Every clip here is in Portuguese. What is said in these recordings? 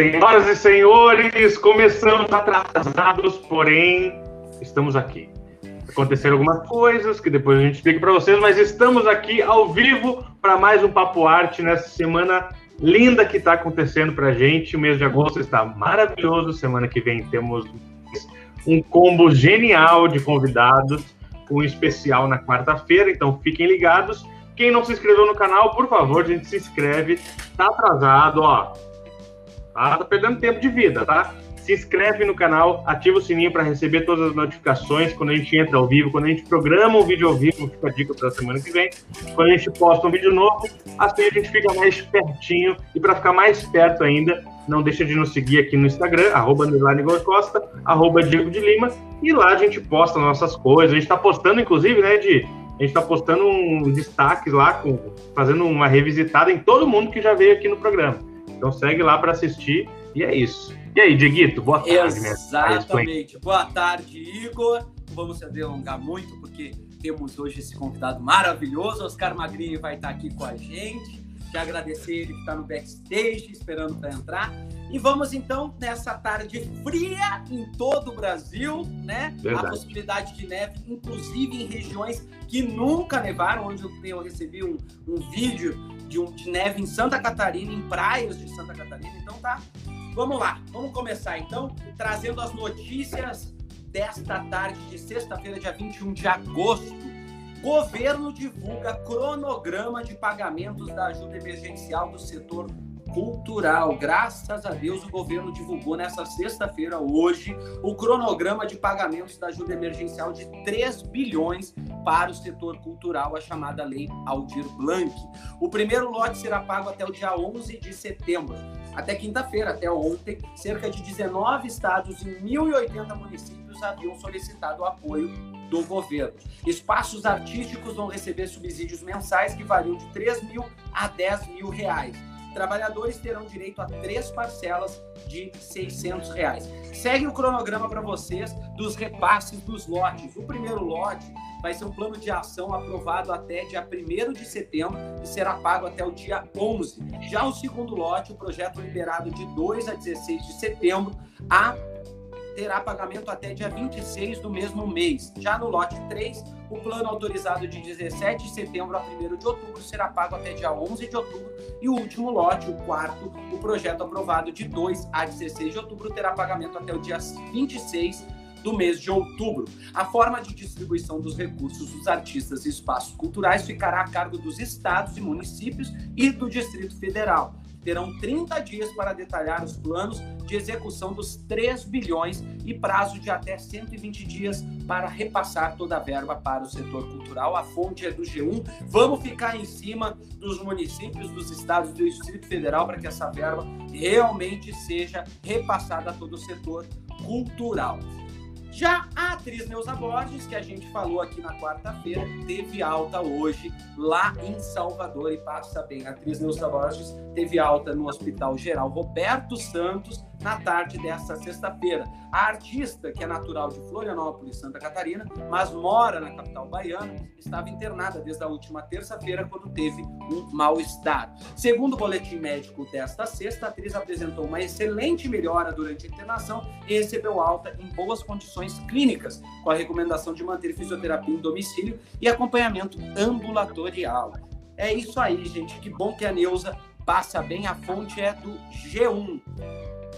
Senhoras e senhores, começamos atrasados, porém estamos aqui. Aconteceram algumas coisas que depois a gente explica para vocês, mas estamos aqui ao vivo para mais um Papo Arte nessa semana linda que está acontecendo para a gente. O mês de agosto está maravilhoso. Semana que vem temos um combo genial de convidados, um especial na quarta-feira, então fiquem ligados. Quem não se inscreveu no canal, por favor, a gente se inscreve. Tá atrasado, ó. Tá, tá perdendo tempo de vida, tá? Se inscreve no canal, ativa o sininho para receber todas as notificações quando a gente entra ao vivo, quando a gente programa um vídeo ao vivo, fica a dica para semana que vem. Quando a gente posta um vídeo novo, assim a gente fica mais pertinho. E para ficar mais perto ainda, não deixa de nos seguir aqui no Instagram, arroba Costa, arroba Diego de Lima, e lá a gente posta nossas coisas. A gente está postando, inclusive, né, de a gente está postando um destaques lá, com, fazendo uma revisitada em todo mundo que já veio aqui no programa. Então segue lá para assistir e é isso. E aí, Dieguito, boa tarde. Exatamente. Boa tarde, Igor. Vamos se delongar muito, porque temos hoje esse convidado maravilhoso. Oscar Magrini vai estar aqui com a gente. Quero agradecer ele que está no backstage, esperando para entrar. E vamos então nessa tarde fria em todo o Brasil, né? Verdade. A possibilidade de neve, inclusive em regiões que nunca nevaram, onde eu, eu recebi um, um vídeo de, um, de neve em Santa Catarina, em praias de Santa Catarina. Então tá. Vamos lá, vamos começar então trazendo as notícias desta tarde de sexta-feira, dia 21 de agosto. Governo divulga cronograma de pagamentos da ajuda emergencial do setor cultural. Graças a Deus, o governo divulgou nessa sexta-feira, hoje, o cronograma de pagamentos da ajuda emergencial de 3 bilhões para o setor cultural, a chamada Lei Aldir Blanc. O primeiro lote será pago até o dia 11 de setembro. Até quinta-feira, até ontem, cerca de 19 estados e 1.080 municípios haviam solicitado apoio do governo. Espaços artísticos vão receber subsídios mensais que variam de 3 mil a 10 mil reais trabalhadores terão direito a três parcelas de 600 reais. Segue o cronograma para vocês dos repasses dos lotes. O primeiro lote vai ser um plano de ação aprovado até dia 1 de setembro e será pago até o dia 11. Já o segundo lote, o projeto liberado de 2 a 16 de setembro, a terá pagamento até dia 26 do mesmo mês. Já no lote 3, o plano autorizado de 17 de setembro a 1 de outubro será pago até dia 11 de outubro. E o último lote, o quarto, o projeto aprovado de 2 a 16 de outubro, terá pagamento até o dia 26 do mês de outubro. A forma de distribuição dos recursos dos artistas e espaços culturais ficará a cargo dos estados e municípios e do Distrito Federal terão 30 dias para detalhar os planos de execução dos 3 bilhões e prazo de até 120 dias para repassar toda a verba para o setor cultural. A fonte é do G1. Vamos ficar em cima dos municípios, dos estados do Distrito Federal para que essa verba realmente seja repassada a todo o setor cultural. Já a atriz Neuza Borges, que a gente falou aqui na quarta-feira, teve alta hoje lá em Salvador e passa bem. A atriz Neuza Borges teve alta no Hospital Geral Roberto Santos na tarde desta sexta-feira. A artista, que é natural de Florianópolis, Santa Catarina, mas mora na capital baiana, estava internada desde a última terça-feira quando teve um mal-estar. Segundo o boletim médico desta sexta, a atriz apresentou uma excelente melhora durante a internação e recebeu alta em boas condições clínicas, com a recomendação de manter fisioterapia em domicílio e acompanhamento ambulatorial. É isso aí, gente. Que bom que a Neuza passa bem. A fonte é do G1.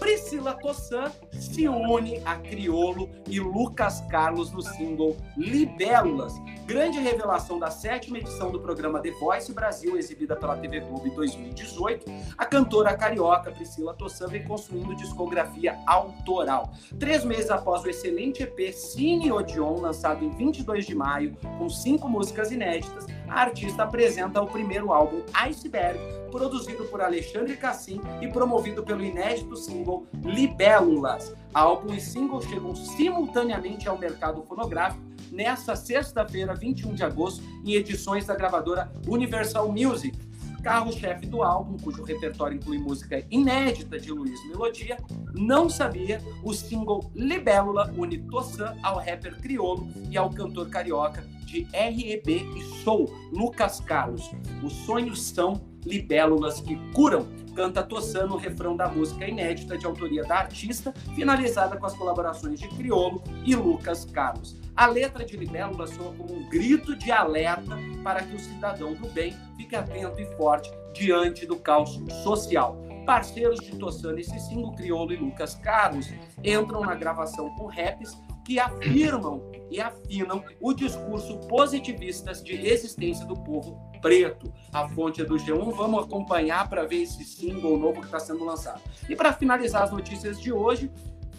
Priscila Tossan se une a Criolo e Lucas Carlos no single Libélulas, grande revelação da sétima edição do programa The Voice Brasil, exibida pela TV em 2018. A cantora carioca Priscila Tossan vem construindo discografia autoral. Três meses após o excelente EP Cine Odeon, lançado em 22 de maio, com cinco músicas inéditas, a artista apresenta o primeiro álbum Iceberg, produzido por Alexandre Cassim e promovido pelo inédito single Libélulas. Álbum e single chegam simultaneamente ao mercado fonográfico nesta sexta-feira, 21 de agosto, em edições da gravadora Universal Music. Carro-chefe do álbum, cujo repertório inclui música inédita de Luiz Melodia, não sabia, o single Libélula une Tossan ao rapper crioulo e ao cantor carioca de REB e Soul, Lucas Carlos. Os sonhos são libélulas que curam. canta Tossano o refrão da música inédita de autoria da artista, finalizada com as colaborações de Criolo e Lucas Carlos. A letra de Libélula soa como um grito de alerta para que o cidadão do bem fique atento e forte diante do caos social. Parceiros de Tossano e Cicinho, Criolo e Lucas Carlos entram na gravação com raps que afirmam e afinam o discurso positivista de resistência do povo preto. A fonte é do G1. Vamos acompanhar para ver esse single novo que está sendo lançado. E para finalizar as notícias de hoje,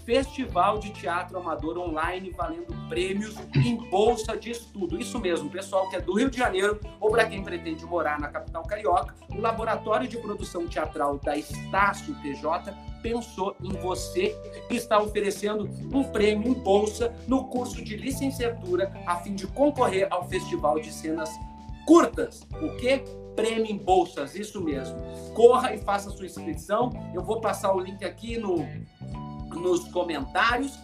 Festival de Teatro Amador Online valendo prêmios em bolsa de estudo. Isso mesmo, pessoal que é do Rio de Janeiro ou para quem pretende morar na capital carioca, o Laboratório de Produção Teatral da Estácio TJ pensou em você e está oferecendo um prêmio em bolsa no curso de licenciatura a fim de concorrer ao Festival de Cenas Curtas. O que? Prêmio em bolsas, isso mesmo. Corra e faça sua inscrição. Eu vou passar o link aqui no nos comentários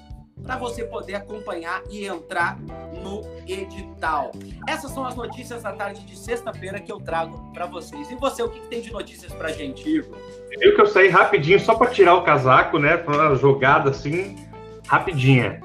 para você poder acompanhar e entrar no edital. Essas são as notícias da tarde de sexta-feira que eu trago para vocês. E você, o que, que tem de notícias para gente, Igor? Viu que eu saí rapidinho só para tirar o casaco, né? Para uma jogada assim, rapidinha.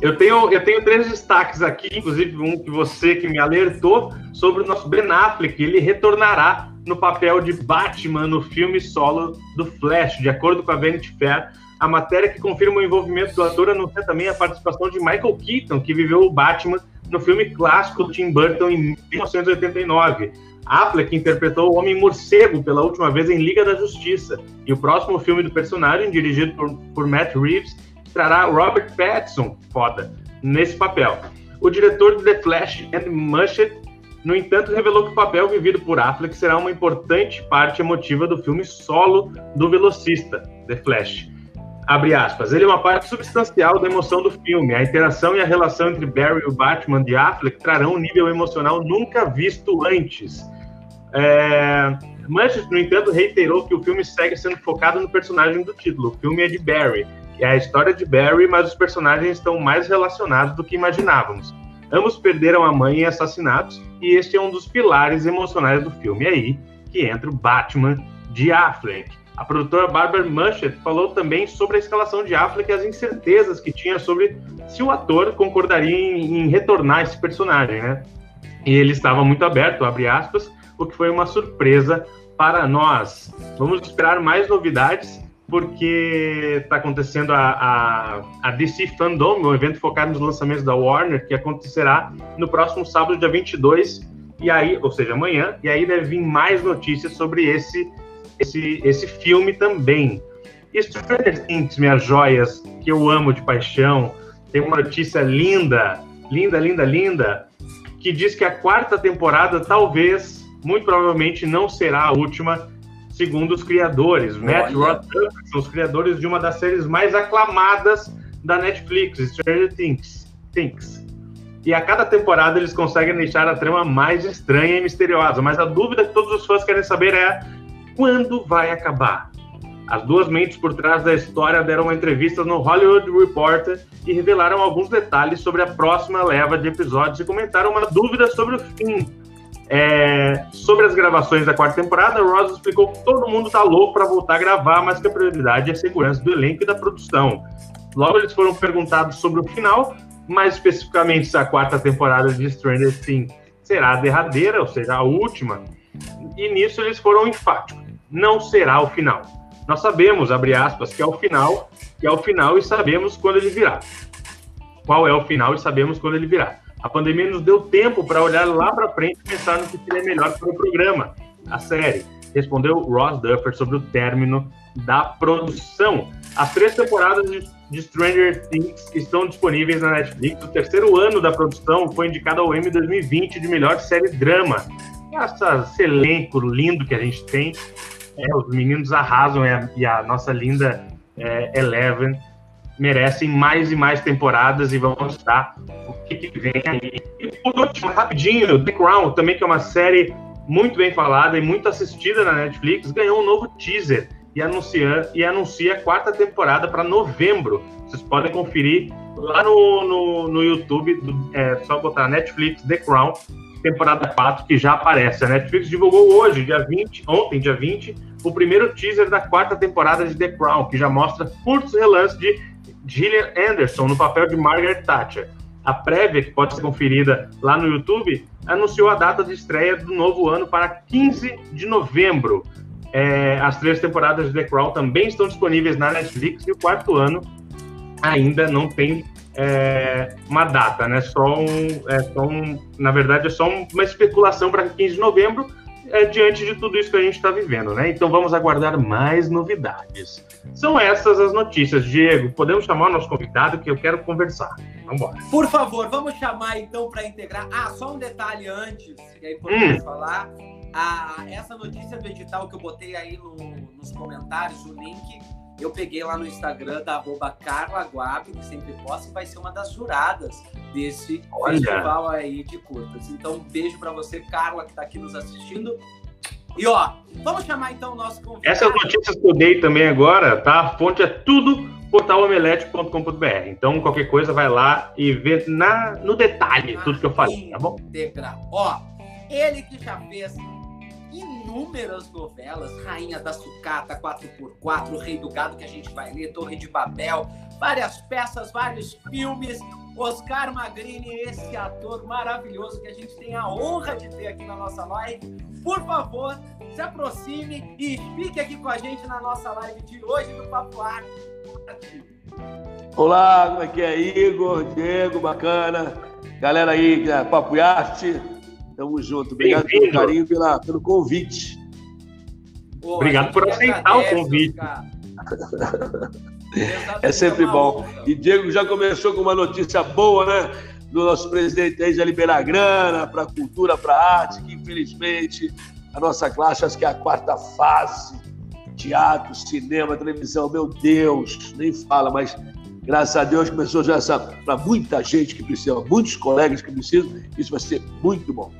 Eu tenho, eu tenho três destaques aqui, inclusive um que você que me alertou sobre o nosso Ben Affleck. Ele retornará no papel de Batman no filme solo do Flash, de acordo com a Vanity Fair a matéria que confirma o envolvimento do ator anuncia também a participação de Michael Keaton, que viveu o Batman no filme clássico Tim Burton em 1989. Affleck interpretou o Homem Morcego pela última vez em Liga da Justiça. E o próximo filme do personagem, dirigido por, por Matt Reeves, trará Robert Pattinson, foda, nesse papel. O diretor de The Flash, Andy Muschietti, no entanto, revelou que o papel vivido por Affleck será uma importante parte emotiva do filme solo do velocista, The Flash abre aspas, ele é uma parte substancial da emoção do filme. A interação e a relação entre Barry e o Batman de Affleck trarão um nível emocional nunca visto antes. É... Manchester, no entanto, reiterou que o filme segue sendo focado no personagem do título. O filme é de Barry, é a história de Barry, mas os personagens estão mais relacionados do que imaginávamos. Ambos perderam a mãe em assassinatos, e este é um dos pilares emocionais do filme. É aí que entra o Batman de Affleck. A produtora Barbara Muschett falou também sobre a escalação de Affleck e as incertezas que tinha sobre se o ator concordaria em, em retornar esse personagem, né? E ele estava muito aberto, abre aspas, o que foi uma surpresa para nós. Vamos esperar mais novidades, porque está acontecendo a, a, a, DC Fandom, um evento focado nos lançamentos da Warner, que acontecerá no próximo sábado, dia 22, e aí, ou seja, amanhã, e aí deve vir mais notícias sobre esse esse, esse filme também. E Stranger Things, minhas joias, que eu amo de paixão, tem uma notícia linda, linda, linda, linda, que diz que a quarta temporada talvez, muito provavelmente, não será a última, segundo os criadores. Olha. Matt Roth são os criadores de uma das séries mais aclamadas da Netflix, Stranger Things. Things. E a cada temporada eles conseguem deixar a trama mais estranha e misteriosa. Mas a dúvida que todos os fãs querem saber é quando vai acabar? As duas mentes por trás da história deram uma entrevista no Hollywood Reporter e revelaram alguns detalhes sobre a próxima leva de episódios e comentaram uma dúvida sobre o fim. É, sobre as gravações da quarta temporada, Ross explicou que todo mundo está louco para voltar a gravar, mas que a prioridade é a segurança do elenco e da produção. Logo, eles foram perguntados sobre o final, mais especificamente se a quarta temporada de Stranger Things será a derradeira, ou seja, a última. E nisso eles foram enfáticos não será o final. Nós sabemos, abre aspas, que é o final, que é o final e sabemos quando ele virá. Qual é o final e sabemos quando ele virá. A pandemia nos deu tempo para olhar lá para frente e pensar no que seria melhor para o programa, a série. Respondeu Ross Duffer sobre o término da produção. As três temporadas de Stranger Things estão disponíveis na Netflix. O terceiro ano da produção foi indicado ao Emmy 2020 de melhor série drama. Essa, esse elenco lindo que a gente tem é, os meninos arrasam a, e a nossa linda é, Eleven merecem mais e mais temporadas e vamos mostrar o que, que vem aí. E por último, rapidinho, The Crown, também que é uma série muito bem falada e muito assistida na Netflix, ganhou um novo teaser e anuncia, e anuncia a quarta temporada para novembro. Vocês podem conferir lá no, no, no YouTube, é só botar Netflix The Crown temporada 4 que já aparece. A Netflix divulgou hoje, dia 20, ontem, dia 20, o primeiro teaser da quarta temporada de The Crown, que já mostra curtos relances de Gillian Anderson no papel de Margaret Thatcher. A prévia, que pode ser conferida lá no YouTube, anunciou a data de estreia do novo ano para 15 de novembro. É, as três temporadas de The Crown também estão disponíveis na Netflix e o quarto ano ainda não tem é, uma data, né? Só um, é só um, na verdade, é só uma especulação para 15 de novembro, é, diante de tudo isso que a gente está vivendo, né? Então vamos aguardar mais novidades. São essas as notícias. Diego, podemos chamar o nosso convidado que eu quero conversar. Vamos embora. Por favor, vamos chamar então para integrar. Ah, só um detalhe antes, que é importante hum. falar. Ah, essa notícia do edital que eu botei aí no, nos comentários, o link eu peguei lá no Instagram da arroba Carla Guab, que sempre posta, e vai ser uma das juradas desse Olha. festival aí de curtas. Então, um beijo para você, Carla, que está aqui nos assistindo. E ó, vamos chamar então o nosso convidado. Essas notícias que eu dei também agora, tá? A fonte é tudo portalomelete.com.br. Então, qualquer coisa, vai lá e vê na, no detalhe tudo que eu falei, tá bom? Ó, ele que já fez inúmeras novelas, Rainha da Sucata, 4x4, Rei do Gado, que a gente vai ler, Torre de Babel, várias peças, vários filmes. Oscar Magrini, esse ator maravilhoso que a gente tem a honra de ter aqui na nossa live. Por favor, se aproxime e fique aqui com a gente na nossa live de hoje do Papo Arte. Olá, como é que é? Igor, Diego, bacana. Galera aí, é Papo Arte. Tamo junto. Obrigado pelo carinho, pela, pelo convite. Pô, Obrigado por aceitar o convite. é sempre bom. E Diego já começou com uma notícia boa, né? Do nosso presidente aí já liberar grana para a cultura, para a arte, que infelizmente a nossa classe, acho que é a quarta fase. Teatro, cinema, televisão, meu Deus, nem fala, mas graças a Deus começou já essa para muita gente que precisa, muitos colegas que precisam, isso vai ser muito bom.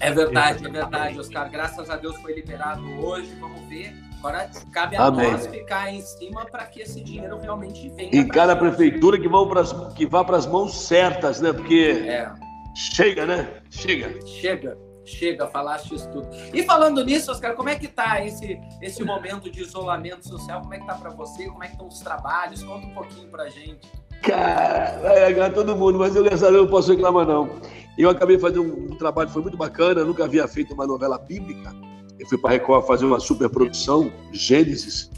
É verdade, é verdade, Oscar. Graças a Deus foi liberado hoje. Vamos ver. Agora cabe a Amém. nós ficar em cima para que esse dinheiro realmente venha. E cada gente. prefeitura que, vão pras, que vá para as mãos certas, né? Porque é. chega, né? Chega. Chega. Chega, falaste isso tudo. E falando nisso, Oscar, como é que tá esse, esse momento de isolamento social? Como é que tá para você? Como é que estão os trabalhos? Conta um pouquinho pra gente. Cara, vai agradar todo mundo, mas eu, graças não posso reclamar, não. Eu acabei fazendo um, trabalho, foi muito bacana, nunca havia feito uma novela bíblica. Eu fui para a Record fazer uma super produção, Gênesis,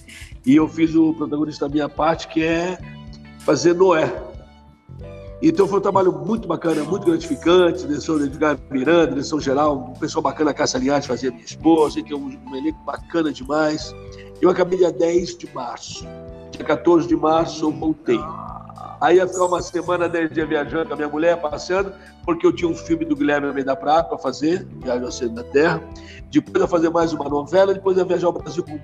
e eu fiz o protagonista da minha parte, que é fazer Noé. Então foi um trabalho muito bacana, muito gratificante, direção de Edgar Miranda, direção geral, um pessoal bacana, Caça Linhares fazia minha esposa, então um, um elenco bacana demais. Eu acabei dia 10 de março. Dia 14 de março eu voltei. Aí ia ficar uma semana, dez dias viajando com a minha mulher, passeando, porque eu tinha um filme do Guilherme Almeida Prata para fazer, Viagem ao Centro da Terra. Depois ia fazer mais uma novela, depois ia viajar ao Brasil com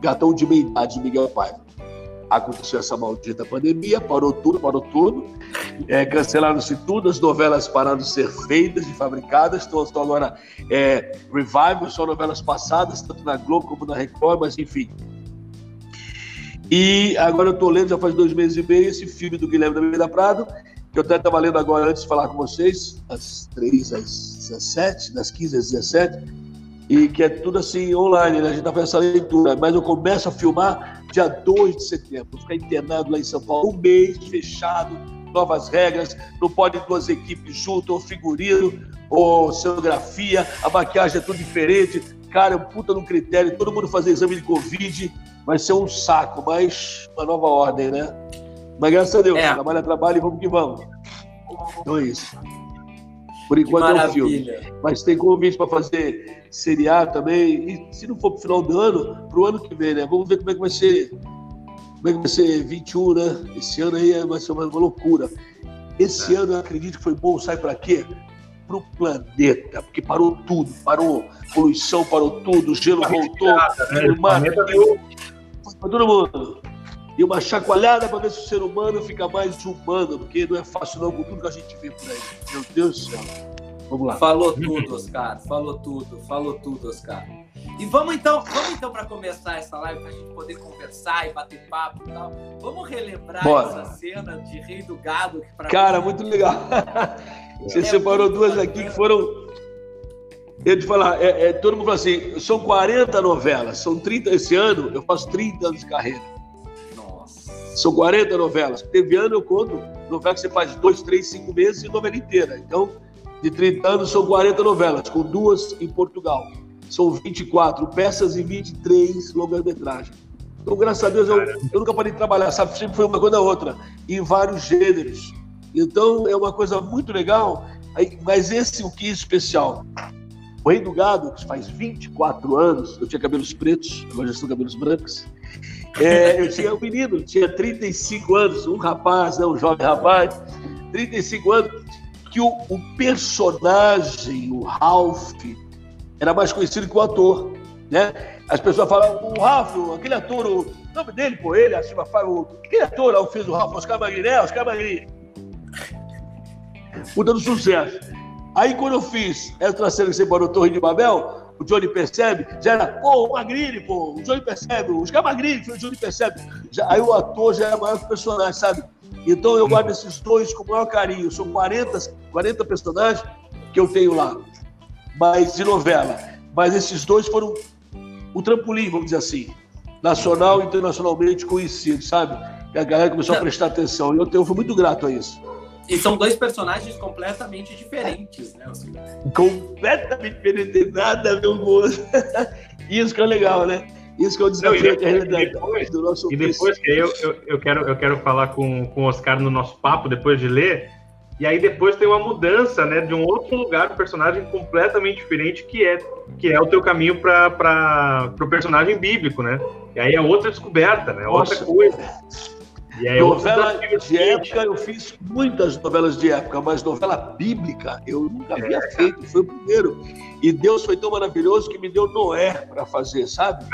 Gatão de Meia Idade, de Miguel Paiva. Aconteceu essa maldita pandemia, parou tudo, parou tudo. É, Cancelaram-se tudo, as novelas pararam de ser feitas e fabricadas. Estão, estão agora é, revival, são novelas passadas, tanto na Globo como na Record, mas enfim, e agora eu estou lendo, já faz dois meses e meio, esse filme do Guilherme da Meira Prado, que eu até estava lendo agora antes de falar com vocês, das 3 às 17, das 15 às 17, e que é tudo assim online, né? A gente está fazendo essa leitura, mas eu começo a filmar dia 2 de setembro, vou ficar internado lá em São Paulo, um mês fechado, novas regras, não pode duas equipes juntas, ou figurino, ou cenografia, a maquiagem é tudo diferente, cara, é um puta no critério, todo mundo fazer exame de Covid, vai ser um saco, mas uma nova ordem, né? Mas graças a Deus, é. trabalho é trabalho e vamos que vamos. Então é isso. Por enquanto é um filme. Mas tem convite para fazer seriado também. E se não for para o final do ano, para o ano que vem, né? Vamos ver como é que vai ser. Como é que vai ser 21, né? Esse ano aí vai ser uma, uma loucura. Esse é. ano eu acredito que foi bom, sai para quê? Para o planeta, porque parou tudo, parou poluição, parou tudo, o gelo voltou, né? o mar para todo mundo. E uma chacoalhada para ver se o ser humano fica mais humano, porque não é fácil não com tudo que a gente vê por aí. Meu Deus do céu. Vamos lá. Falou tudo, Oscar. Falou tudo, falou tudo, Oscar. E vamos então, vamos então para começar essa live, para a gente poder conversar e bater papo e tal. Vamos relembrar Bora. essa cena de Rei do Gado. Que Cara, mim... muito legal. Você é separou duas aqui que foram Eu te falar, é, é, todo mundo fala assim, são 40 novelas, são 30 esse ano, eu faço 30 anos de carreira. Nossa. São 40 novelas. Teve ano eu conto novela que você faz dois, três, cinco meses e novela inteira. Então, de 30 anos são 40 novelas, com duas em Portugal. São 24 peças e 23 longas-metragens. Então, graças a Deus, eu, eu, nunca parei de trabalhar, sabe? Sempre foi uma coisa ou outra, em vários gêneros. Então, é uma coisa muito legal. Mas esse, o que é especial? O Rei do Gado, que faz 24 anos, eu tinha cabelos pretos, agora já são cabelos brancos. É, eu tinha um menino, tinha 35 anos, um rapaz, né, um jovem rapaz, 35 anos, que o, o personagem, o Ralph, era mais conhecido que o ator. Né? As pessoas falam, o Ralph, aquele ator, o nome dele, pô, ele, assim, o, aquele ator lá, fez o Ralph, Oscar Magrini, é, Oscar Magrini. Mudando sucesso. Aí quando eu fiz essa cena que você parou Torre de Babel, o Johnny percebe, já era, pô, o Magrini, pô, o Johnny percebe, os Magrini, o Johnny percebe. Já, aí o ator já é maior que o personagem, sabe? Então eu guardo esses dois com o maior carinho. São 40, 40 personagens que eu tenho lá, mas de novela. Mas esses dois foram o trampolim, vamos dizer assim, nacional e internacionalmente conhecido, sabe? E a galera começou a prestar atenção. E eu, eu fui muito grato a isso. E são dois personagens completamente diferentes, né? Completamente diferentes, nada a ver um com Isso que é legal, né? Isso que eu desafio a realidade depois, do nosso E depois que eu, eu, eu, quero, eu quero falar com, com o Oscar no nosso papo, depois de ler, e aí depois tem uma mudança, né, de um outro lugar, um personagem completamente diferente, que é, que é o teu caminho para o personagem bíblico, né? E aí é outra descoberta, né? Outra coisa. E aí, novela de época, eu fiz muitas novelas de época, mas novela bíblica eu nunca havia é. feito, foi o primeiro. E Deus foi tão maravilhoso que me deu Noé para fazer, sabe?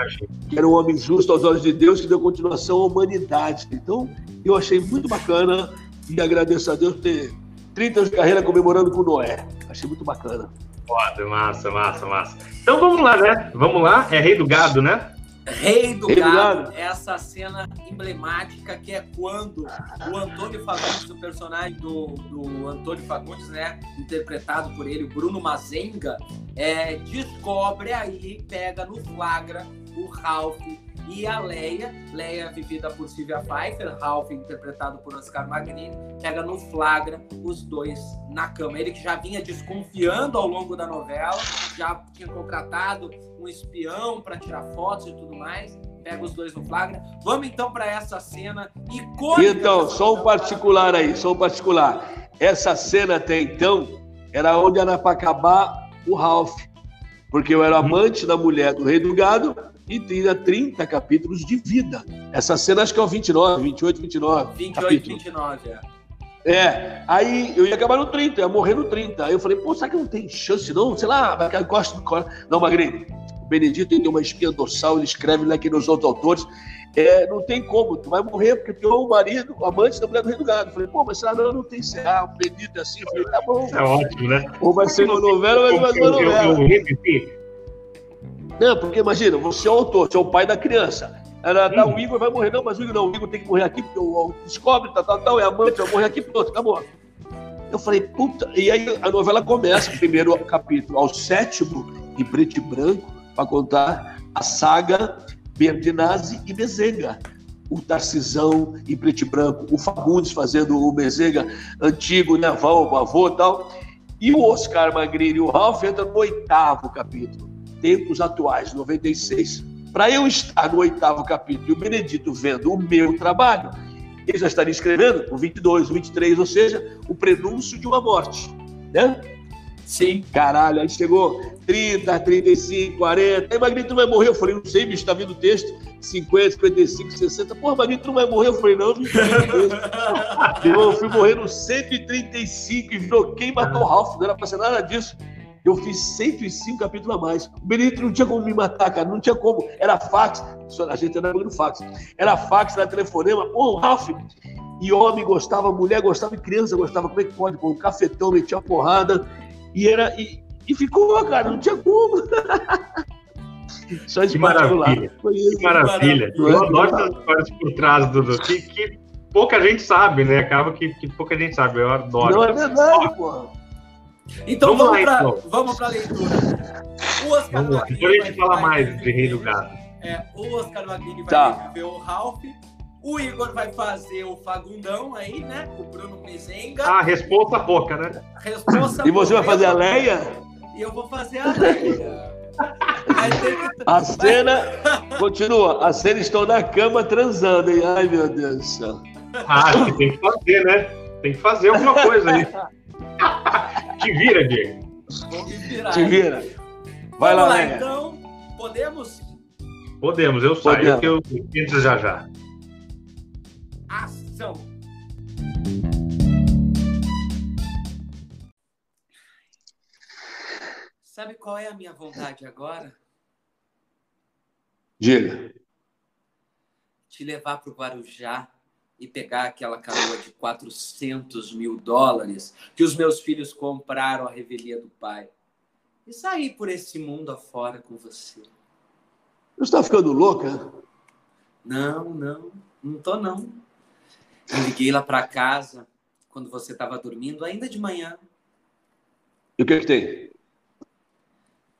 Que era um homem justo aos olhos de Deus que deu continuação à humanidade. Então, eu achei muito bacana e agradeço a Deus por ter 30 anos de carreira comemorando com Noé. Achei muito bacana. Foda, massa, massa, massa. Então vamos lá, né? Vamos lá. É Rei do Gado, né? Rei do, Rei gado, do Gado, essa cena emblemática que é quando o Antônio Fagundes, o personagem do, do Antônio Fagundes, né, interpretado por ele, o Bruno Mazenga, é, descobre aí, pega no flagra o Ralph e a Leia, Leia vivida por Sylvia Pfeiffer, Ralph interpretado por Oscar Magrini, pega no flagra os dois na cama. Ele que já vinha desconfiando ao longo da novela, já tinha contratado um espião para tirar fotos e tudo mais. Pega os dois no flagra. Vamos então para essa cena icônica. Então, só um particular aí, só um particular. Essa cena até então era onde era para acabar o Ralph, porque eu era amante da mulher do rei do gado e tinha 30 capítulos de vida. Essa cena acho que é o 29, 28, 29. 28, capítulo. 29, é. É, aí eu ia acabar no 30, ia morrer no 30. Aí eu falei, pô, será que não tem chance não? Sei lá, vai gosta do Não, Magrini, o Benedito tem uma espinha dorsal, ele escreve lá aqui nos outros autores. É, não tem como, tu vai morrer porque tu é o marido, o amante da mulher do rei do gado. Eu falei, pô, mas será não, não tem será, o Benedito é assim. Eu falei, tá bom. É ótimo, né? Ou vai ser uma novela, ou vai ser uma novela. Eu, eu, eu, não, porque imagina, você é o autor, você é o pai da criança. Ela, tá, o Igor vai morrer, não, mas o Igor não, o Igor tem que morrer aqui, porque o, descobre, tal, tal, tal, é amante, vai morrer aqui, pronto, acabou. Eu falei, puta, e aí a novela começa, o primeiro capítulo, ao sétimo, em preto e branco, para contar a saga Berdinazzi e Bezega. O Tarcisão em preto e branco, o Fagundes fazendo o Bezega antigo, né, avô, avô e tal. E o Oscar Magrini e o Ralph entram no oitavo capítulo tempos atuais, 96. Para eu estar no oitavo capítulo e o Benedito vendo o meu trabalho, ele já estaria escrevendo o 22, o 23, ou seja, o prenúncio de uma morte, né? Sim. Caralho, aí chegou 30, 35, 40. Aí Magrinho, tu vai morrer? Eu falei, não sei, bicho, tá vindo o texto. 50, 55, 60. Porra, Magrinho, tu não vai morrer? Eu falei, não, bicho. eu fui morrer no 135 e virou quem matou o Ralph. Não era pra ser nada disso. Eu fiz 105 capítulos a mais. O Benedito não tinha como me matar, cara. Não tinha como. Era fax. A gente era no fax. Era fax, era telefonema. Pô, Ralph. E homem gostava, mulher gostava, e criança gostava. Como é que pode? Com um cafetão, metia porrada. E era. E, e ficou, cara. Não tinha como. Só que maravilha. Que maravilha. Eu adoro essas histórias por trás do. Que, que pouca gente sabe, né? Acaba que, que pouca gente sabe. Eu adoro. Não, é verdade, porra. Então vamos, vamos para então. vamos para a leitura. O Oscar vamos. Depois a gente fala mais de Rei do Gado. É, o Oscar Magrini vai tá. ver o Ralph. O Igor vai fazer o Fagundão aí, né? O Bruno Mezenga. Ah, resposta pouca, né? Resposta E você vai fazer a Leia? E eu vou fazer a Leia. que... A cena continua. A cena estão na cama transando, hein? Ai, meu Deus do céu. Ah, tem que fazer, né? Tem que fazer alguma coisa aí. Te vira, Diego. Vou me virar. Te vira. Vai Vamos lá, lá então. Podemos? Podemos, eu saio que eu entro já já. Ação. Sabe qual é a minha vontade agora? Diga. Te levar para o Guarujá e pegar aquela canoa de 400 mil dólares que os meus filhos compraram à revelia do pai e sair por esse mundo afora com você. Você está ficando louca? Não, não, não tô não. Eu liguei lá para casa quando você estava dormindo, ainda de manhã. E o que, que tem?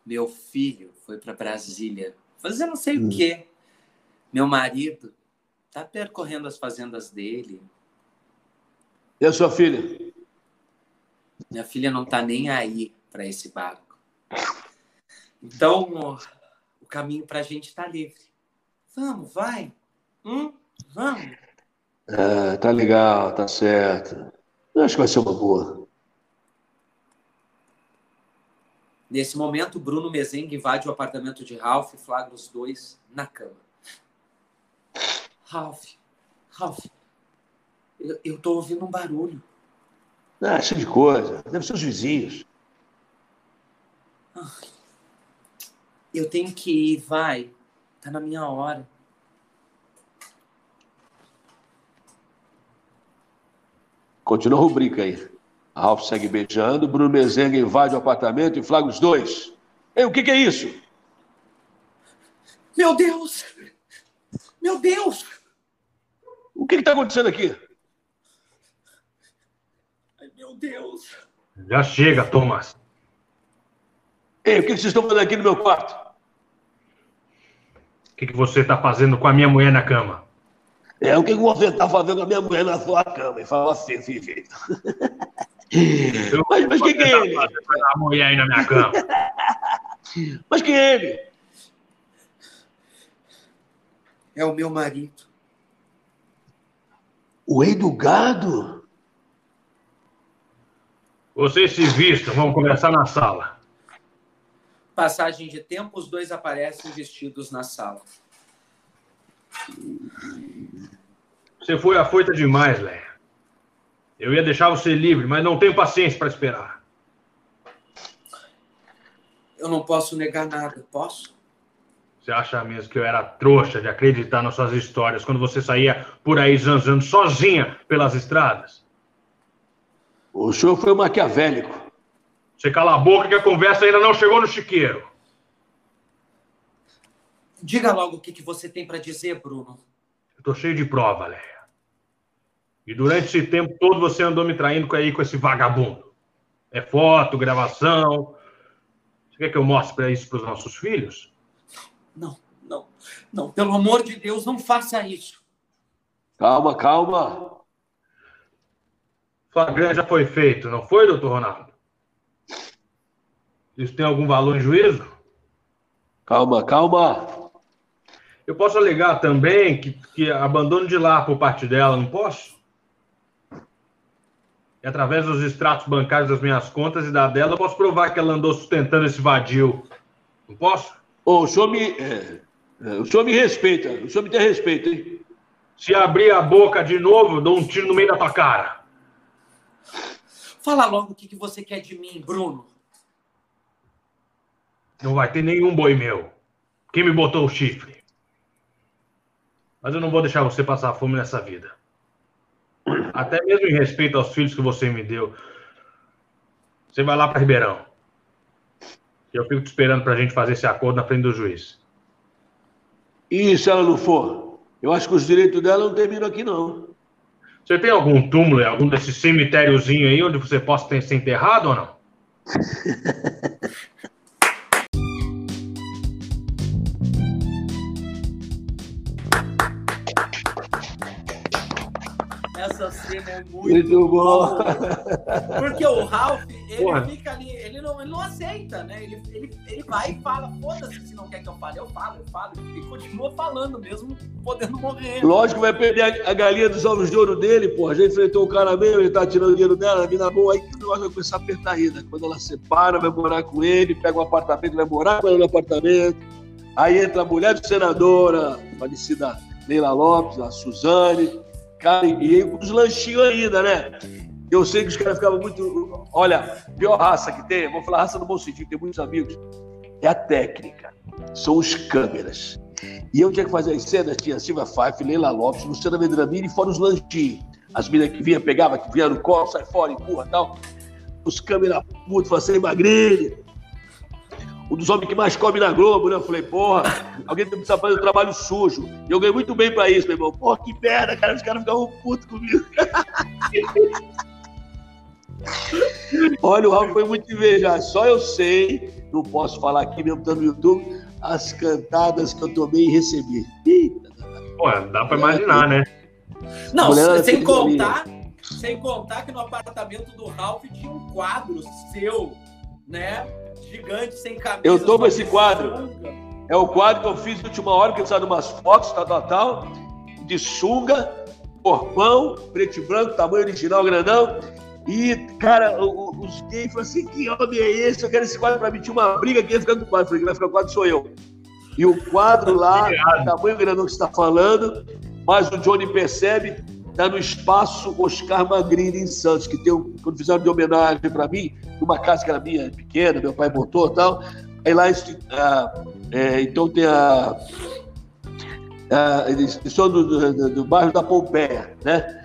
Meu filho foi para Brasília fazer não sei hum. o quê. Meu marido está percorrendo as fazendas dele. E a sua filha? Minha filha não está nem aí para esse barco. Então, o caminho para a gente está livre. Vamos, vai. Hum? Vamos. É, tá legal, tá certo. Eu acho que vai ser uma boa. Nesse momento, Bruno Mezengue invade o apartamento de Ralph e flagra os dois na cama. Ralph, Ralph, eu, eu tô ouvindo um barulho. Ah, cheio de coisa. Deve ser os vizinhos. Eu tenho que ir, vai. Tá na minha hora. Continua a rubrica aí. Ralph segue beijando, Bruno Mezenga invade o apartamento e flagra os dois. Ei, o que, que é isso? Meu Deus! Meu Deus! O que está acontecendo aqui? Ai, meu Deus! Já chega, Thomas. Ei, o que, que vocês estão fazendo aqui no meu quarto? O que, que você está fazendo com a minha mulher na cama? É, o que, que você está fazendo com a minha mulher na sua cama? E fala assim, assim, jeito. mas, mas quem que é ele? A mulher aí na minha cama. mas quem é ele? É o meu marido. O rei do gado? Vocês se vistam, vamos conversar na sala. Passagem de tempo, os dois aparecem vestidos na sala. Você foi afoita demais, Leia. Eu ia deixar você livre, mas não tenho paciência para esperar. Eu não posso negar nada, posso? Você acha mesmo que eu era trouxa de acreditar nas suas histórias quando você saía por aí zanzando sozinha pelas estradas? O senhor foi maquiavélico. Você cala a boca que a conversa ainda não chegou no chiqueiro. Diga logo o que, que você tem para dizer, Bruno. Eu tô cheio de prova, Leia. E durante esse tempo todo você andou me traindo com, aí, com esse vagabundo. É foto, gravação. Você quer que eu mostre para isso para os nossos filhos? Não, não, não. Pelo amor de Deus, não faça isso. Calma, calma. Flagrante já foi feito, não foi, doutor Ronaldo? Isso tem algum valor em juízo? Calma, calma. Eu posso alegar também que, que abandono de lar por parte dela, não posso? E através dos extratos bancários das minhas contas e da dela, eu posso provar que ela andou sustentando esse vadio. Não posso? Ô, o senhor me. É, é, o senhor me respeita. O senhor me tem respeito, hein? Se abrir a boca de novo, eu dou um tiro no meio da tua cara. Fala logo o que, que você quer de mim, Bruno. Não vai ter nenhum boi meu. Quem me botou o chifre? Mas eu não vou deixar você passar fome nessa vida. Até mesmo em respeito aos filhos que você me deu. Você vai lá para Ribeirão. Eu fico te esperando para a gente fazer esse acordo na frente do juiz. E se ela não for? Eu acho que os direitos dela não terminam aqui, não. Você tem algum túmulo, algum desses cemitériozinho aí onde você possa ter, ser enterrado ou não? Cena é muito, Muito bom. Porque o Ralph, ele Porra. fica ali, ele não, ele não aceita, né? Ele, ele, ele vai e fala, foda-se se não quer que eu fale, eu falo, eu falo. E continua falando, mesmo podendo morrer. Lógico que vai perder a, a galinha dos ovos de ouro dele, porra. Já enfrentou o cara mesmo, ele tá tirando dinheiro dela, a mina boa, aí que o negócio vai começar a apertar ainda. Quando ela separa, vai morar com ele, pega um apartamento, vai morar com ela no apartamento. Aí entra a mulher do senador, a falecida Leila Lopes, a Suzane, cara, e os lanchinhos ainda, né? Eu sei que os caras ficavam muito. Olha, pior raça que tem, vou falar raça no bom sentido, tem muitos amigos, é a técnica, são os câmeras. E eu tinha que fazer as cenas, tinha Silvia Pfeiffer, Leila Lopes, Luciana Vendramini e fora os lanchinhos. As meninas que vinha, pegava, que vinha no copo, sai fora, empurra e tal. Os câmeras putos, falaram assim. Um dos homens que mais come na Globo, né? Eu falei, porra, alguém precisa fazer um trabalho sujo. E eu ganhei muito bem pra isso, meu irmão. Porra, que merda, cara. Os caras ficavam putos comigo. Olha, o Rafa foi muito invejado. Só eu sei, não posso falar aqui mesmo, estando no YouTube, as cantadas que eu tomei e recebi. Pô, dá pra imaginar, né? Não, Mulher sem contar, sem contar que no apartamento do Ralph tinha um quadro seu, né? Gigante, sem camisa. Eu tomo esse quadro. sunga. É o quadro que eu fiz na última hora, que eu precisava de umas fotos, tal, tal, tal, de sunga, corpão, preto e branco, tamanho original, grandão. E, cara, o- o- os gays falaram assim: que homem é esse? Eu quero esse quadro pra mim. Tinha uma briga, quem ia ficar com o quadro? Eu falei: quem vai ficar com o quadro sou eu. E o quadro lá, tamanho grandão que você está falando, mas o Johnny percebe, tá no espaço Oscar Magrini em Santos, que tem um, quando fizeram de homenagem para mim, numa casa que era minha, pequena, meu pai botou e tal. Aí lá, ah, é, então tem a. a eles são do, do, do bairro da Pompeia, né?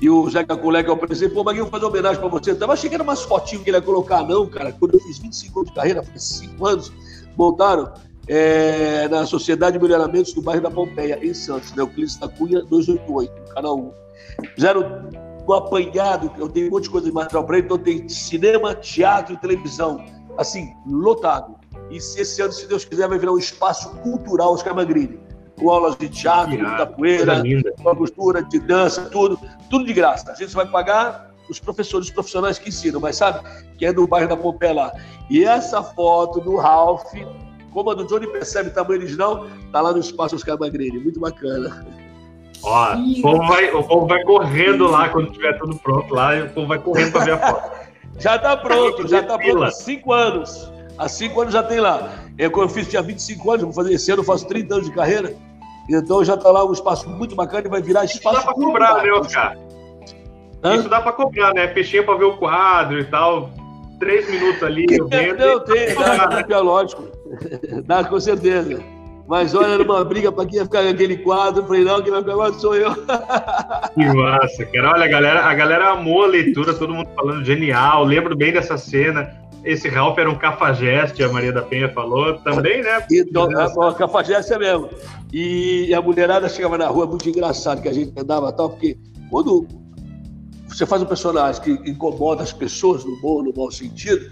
E o Zeca Colega, eu apresentei, pô, Maguinho, vou fazer uma homenagem pra você. Eu tava era umas fotinhas que ele ia colocar, não, cara. Quando eu fiz 25 anos de carreira, faz 5 anos, montaram é, na Sociedade de Melhoramentos do bairro da Pompeia, em Santos, né? O Clínico da Cunha 288, canal 1. Fizeram um apanhado, eu tenho um monte de coisa de material para ele, então tem cinema, teatro e televisão, assim, lotado. E se esse ano, se Deus quiser, vai virar um espaço cultural Oscar Magrini, com aulas de teatro, Irado, da poeira, Coisa linda. com costura, de dança, tudo, tudo de graça. A gente vai pagar os professores, os profissionais que ensinam, mas sabe, que é do bairro da Pompeia lá. E essa foto do Ralph, como a do Johnny percebe tamanho original, tá lá no espaço Oscar Magrini, muito bacana. Ó, o povo, vai, o povo vai correndo lá quando tiver tudo pronto lá, e o povo vai correndo pra ver a foto. Já tá pronto, já tá pronto há cinco anos. Há cinco anos já tem lá. Eu, quando eu fiz, tinha 25 anos, vou fazer esse ano, eu faço 30 anos de carreira. Então já tá lá um espaço muito bacana e vai virar Isso dá espaço pra cobrar, né. Oscar? Hã? Isso dá pra cobrar, né? Peixinho pra ver o quadro e tal. Três minutos ali, eu vendo. Não, tem, dá, dá, lógico. Dá, com certeza. Mas olha, era uma briga para quem ia ficar naquele quadro. Eu falei, não, quem vai ficar agora sou eu. Que massa, cara. Olha, a galera, a galera amou a leitura, todo mundo falando genial. Lembro bem dessa cena. Esse Ralph era um cafajeste, a Maria da Penha falou. Também, né? Então, a, a cafajeste é mesmo. E a mulherada chegava na rua, muito engraçado que a gente andava tal, porque quando você faz um personagem que incomoda as pessoas no bom no mau sentido,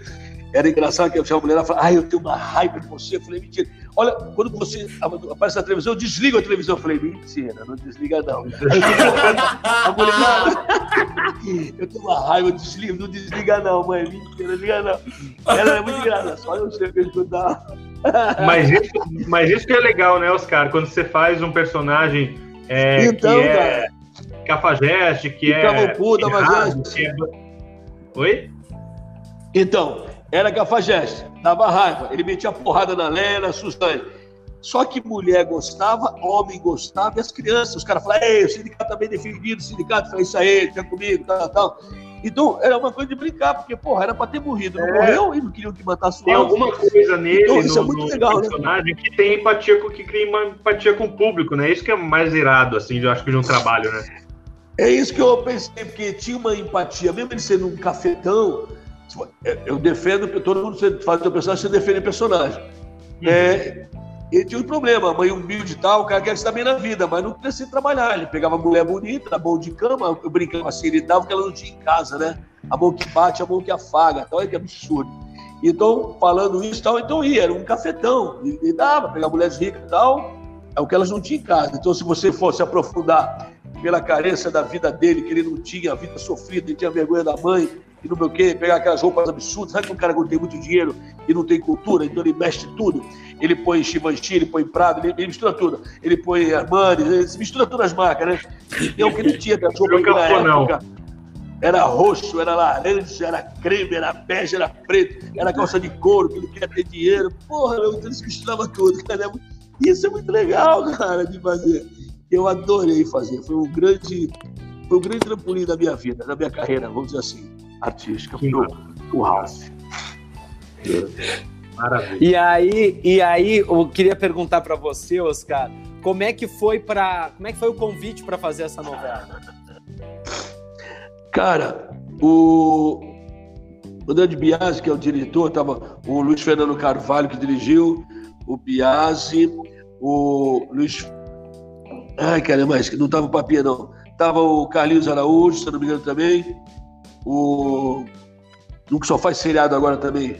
era engraçado que a mulher falava, ai, eu tenho uma raiva de você. Eu falei, mentira. Olha, quando você aparece na televisão, eu desligo a televisão. Eu falei, mentira, não desliga não. Aí eu a mulher, eu tenho uma raiva, eu desligo, não desliga não, mãe, mentira, não desliga não. Ela é muito engraçada, só eu sei que escutar. Mas isso, mas isso que é legal, né, Oscar? Quando você faz um personagem é, Então, que é cafajeste, que é. Mas errado, é- que é- Oi? Então, era cafajeste, dava raiva. Ele metia porrada na Léa, na Suzane. Só que mulher gostava, homem gostava, e as crianças, os caras falavam, ei, o sindicato tá bem defendido, o sindicato faz isso aí, fica comigo, tal, tal. Então, era uma coisa de brincar, porque, porra, era pra ter morrido. Não É. morreu e não queriam que matasse o Tem alguma coisa nele, Então, no, é muito no legal, né? personagem, que tem empatia com que cria uma empatia com o público, né? Isso que é mais irado, assim, eu acho que de um trabalho, né? É isso que eu pensei, porque tinha uma empatia, mesmo ele sendo um cafetão, eu defendo que todo mundo faz o seu personagem, você defende o personagem. É, ele tinha um problema, a mãe humilde e tal, o cara quer se dar bem na vida, mas não precisa trabalhar. Ele pegava mulher bonita, bom de cama, eu brincava assim, ele dava o que ela não tinha em casa, né? a mão que bate, a mão que afaga, tal, é que absurdo. Então, falando isso, tal, então ia, era um cafetão, e, e dava, pegar mulheres ricas e tal, é o que elas não tinham em casa. Então, se você fosse aprofundar pela carência da vida dele, que ele não tinha, a vida sofrida, ele tinha vergonha da mãe, e não sei o quê, pegar aquelas roupas absurdas. Sabe que um cara que tem muito dinheiro e não tem cultura, então ele mexe tudo. Ele põe Givenchy, ele põe Prado, ele, ele, mistura tudo. Ele põe Armani, ele mistura todas as marcas, né? E é o que ele tinha das roupas na época. Era roxo, era laranja, era creme, era bege, era preto, era calça de couro, que ele queria ter dinheiro. Porra, meu, então ele misturava tudo, cara. Isso é muito legal, cara, de fazer. Eu adorei fazer. Foi um grande, foi um grande trampolim da minha vida, da minha carreira, vamos dizer assim artística pro, pro Ralph. Maravilha. E aí, e aí, eu queria perguntar para você, Oscar, como é que foi para, como é que foi o convite para fazer essa novela? Cara, o André de Biasi, que é o diretor, tava o Luiz Fernando Carvalho que dirigiu, o Biasi, o Luiz Ai, cara, mas não tava o papinha não. Tava o Carlinhos Araújo, se não me engano também, o que só faz seriado agora também,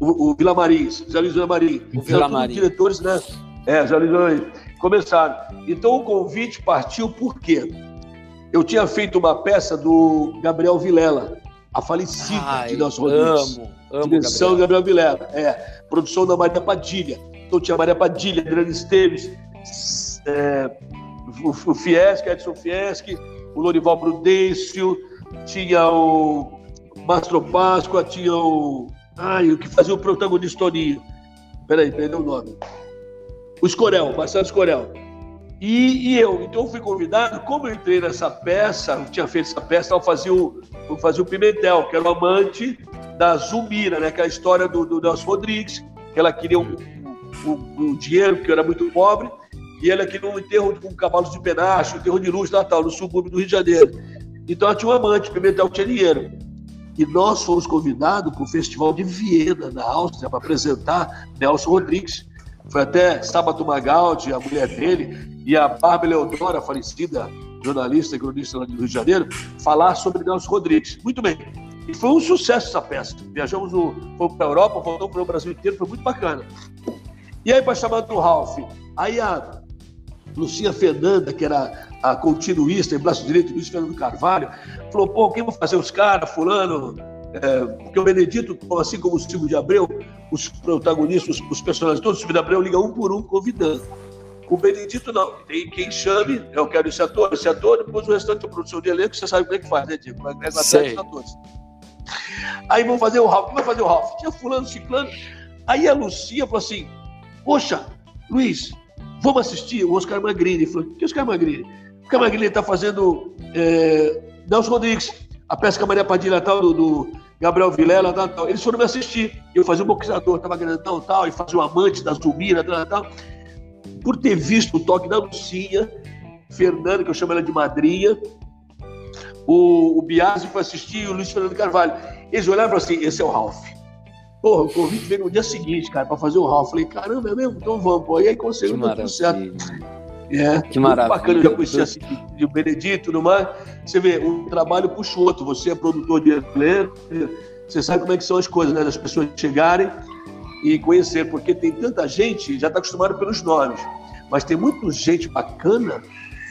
o, o Vila Marins, Zé Luiz Vila Marim. O Vila Marim. diretores, né? É, Zé Luiz Vila Começaram. Então o convite partiu por quê? Eu tinha feito uma peça do Gabriel Vilela, a falecida Ai, de Nelson Rodrigues. Amo, amo Direção Gabriel. Gabriel Vilela. É, produção da Maria Padilha. Então tinha Maria Padilha, Adriano Esteves, é, o, Fieschi, Edson Fieschi, o Lorival Prudêncio, tinha o Mastro Páscoa, tinha o. Ai, o que fazia o protagonista Toninho. Peraí, perdeu o nome. O Escorel, Marcelo Escorel. E, e, eu, então eu fui convidado, como eu entrei nessa peça, eu tinha feito essa peça, eu fazia o, eu fazia o Pimentel, que era o amante da Zumira, né? Aquela história do, do Nelson Rodrigues, que ela queria um, um, um dinheiro, porque eu era muito pobre, e ela queria um enterro com cavalos de penacho, um enterro de luz natal, no subúrbio do Rio de Janeiro. Então ela tinha um amante, Pimentel dinheiro. E nós fomos convidados para o Festival de Viena, na Áustria, para apresentar Nelson Rodrigues. Foi até Sábato Magaldi, a mulher dele, e a Bárbara Leodora, falecida jornalista e cronista do Rio de Janeiro, falar sobre Nelson Rodrigues. Muito bem. E foi um sucesso essa peça. Viajamos para a Europa, voltamos para o Brasil inteiro, foi muito bacana. E aí, para chamar do Ralph, aí a Lucia Fernanda, que era a continuista em braço direito, Luiz Fernando Carvalho, falou: pô, quem vai fazer os caras, Fulano? É, porque o Benedito, assim como o Silvio de Abreu, os protagonistas, os, os personagens todos, o Silvio de Abreu liga um por um convidando. O Benedito não, tem quem chame, eu quero esse ator, esse ator, depois o restante da produção de elenco, você sabe como é que faz, né, Diego? Vai atrás dos atores. Aí vamos fazer o Ralph. Quem vai fazer o Ralph? Tinha fulano, ciclano. Aí a Lucia falou assim: Poxa, Luiz, vamos assistir o Oscar Magrini. Falou, que Oscar Magrini? O Oscar Magrini está fazendo é, Nelson Rodrigues, a pesca Maria Padilha tal, do, do Gabriel Vilela, tal, tal. Eles foram me assistir. Eu fazia um boxeador, estava grandão tal, e fazia o um amante da Zumira, tal, tal. Por ter visto o toque da Lucinha, Fernanda, que eu chamo ela de madrinha, o, o Biasi foi assistir, o Luiz Fernando Carvalho. Eles olharam e falaram assim: esse é o Ralph. Porra, o convite veio no dia seguinte, cara, para fazer o Ralph. Falei, caramba, é mesmo? Então vamos, pô. E aí conseguiu tudo certo. É, que maravilha. bacana, eu já conheci assim, de Benedito e tudo mais. Você vê, um trabalho puxa o outro. Você é produtor de elenco, você sabe como é que são as coisas, né? Das pessoas chegarem e conhecer, porque tem tanta gente, já está acostumado pelos nomes, mas tem muita gente bacana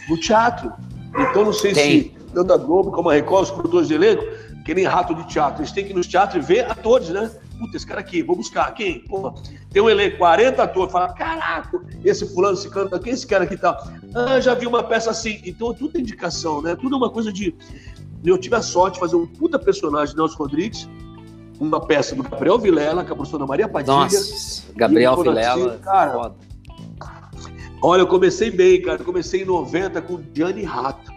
no teatro. Então, não sei tem. se tanto a Globo como a Record, os produtores de elenco, que nem rato de teatro, eles têm que ir nos teatros e ver atores, né? Puta, esse cara aqui, vou buscar. Quem? Pô, tem um elenco, 40 atores, fala, caraca, esse fulano, esse canta, quem é esse cara aqui tá? Ah, já vi uma peça assim. Então, tudo é indicação, né? Tudo é uma coisa de. Eu tive a sorte de fazer um puta personagem de Nelson Rodrigues, uma peça do Gabriel Vilela, com a professora Maria Padilha. Nossa, Gabriel Vilela, cara, foda. Olha, eu comecei bem, cara. Eu comecei em 90 com Gianni Rato.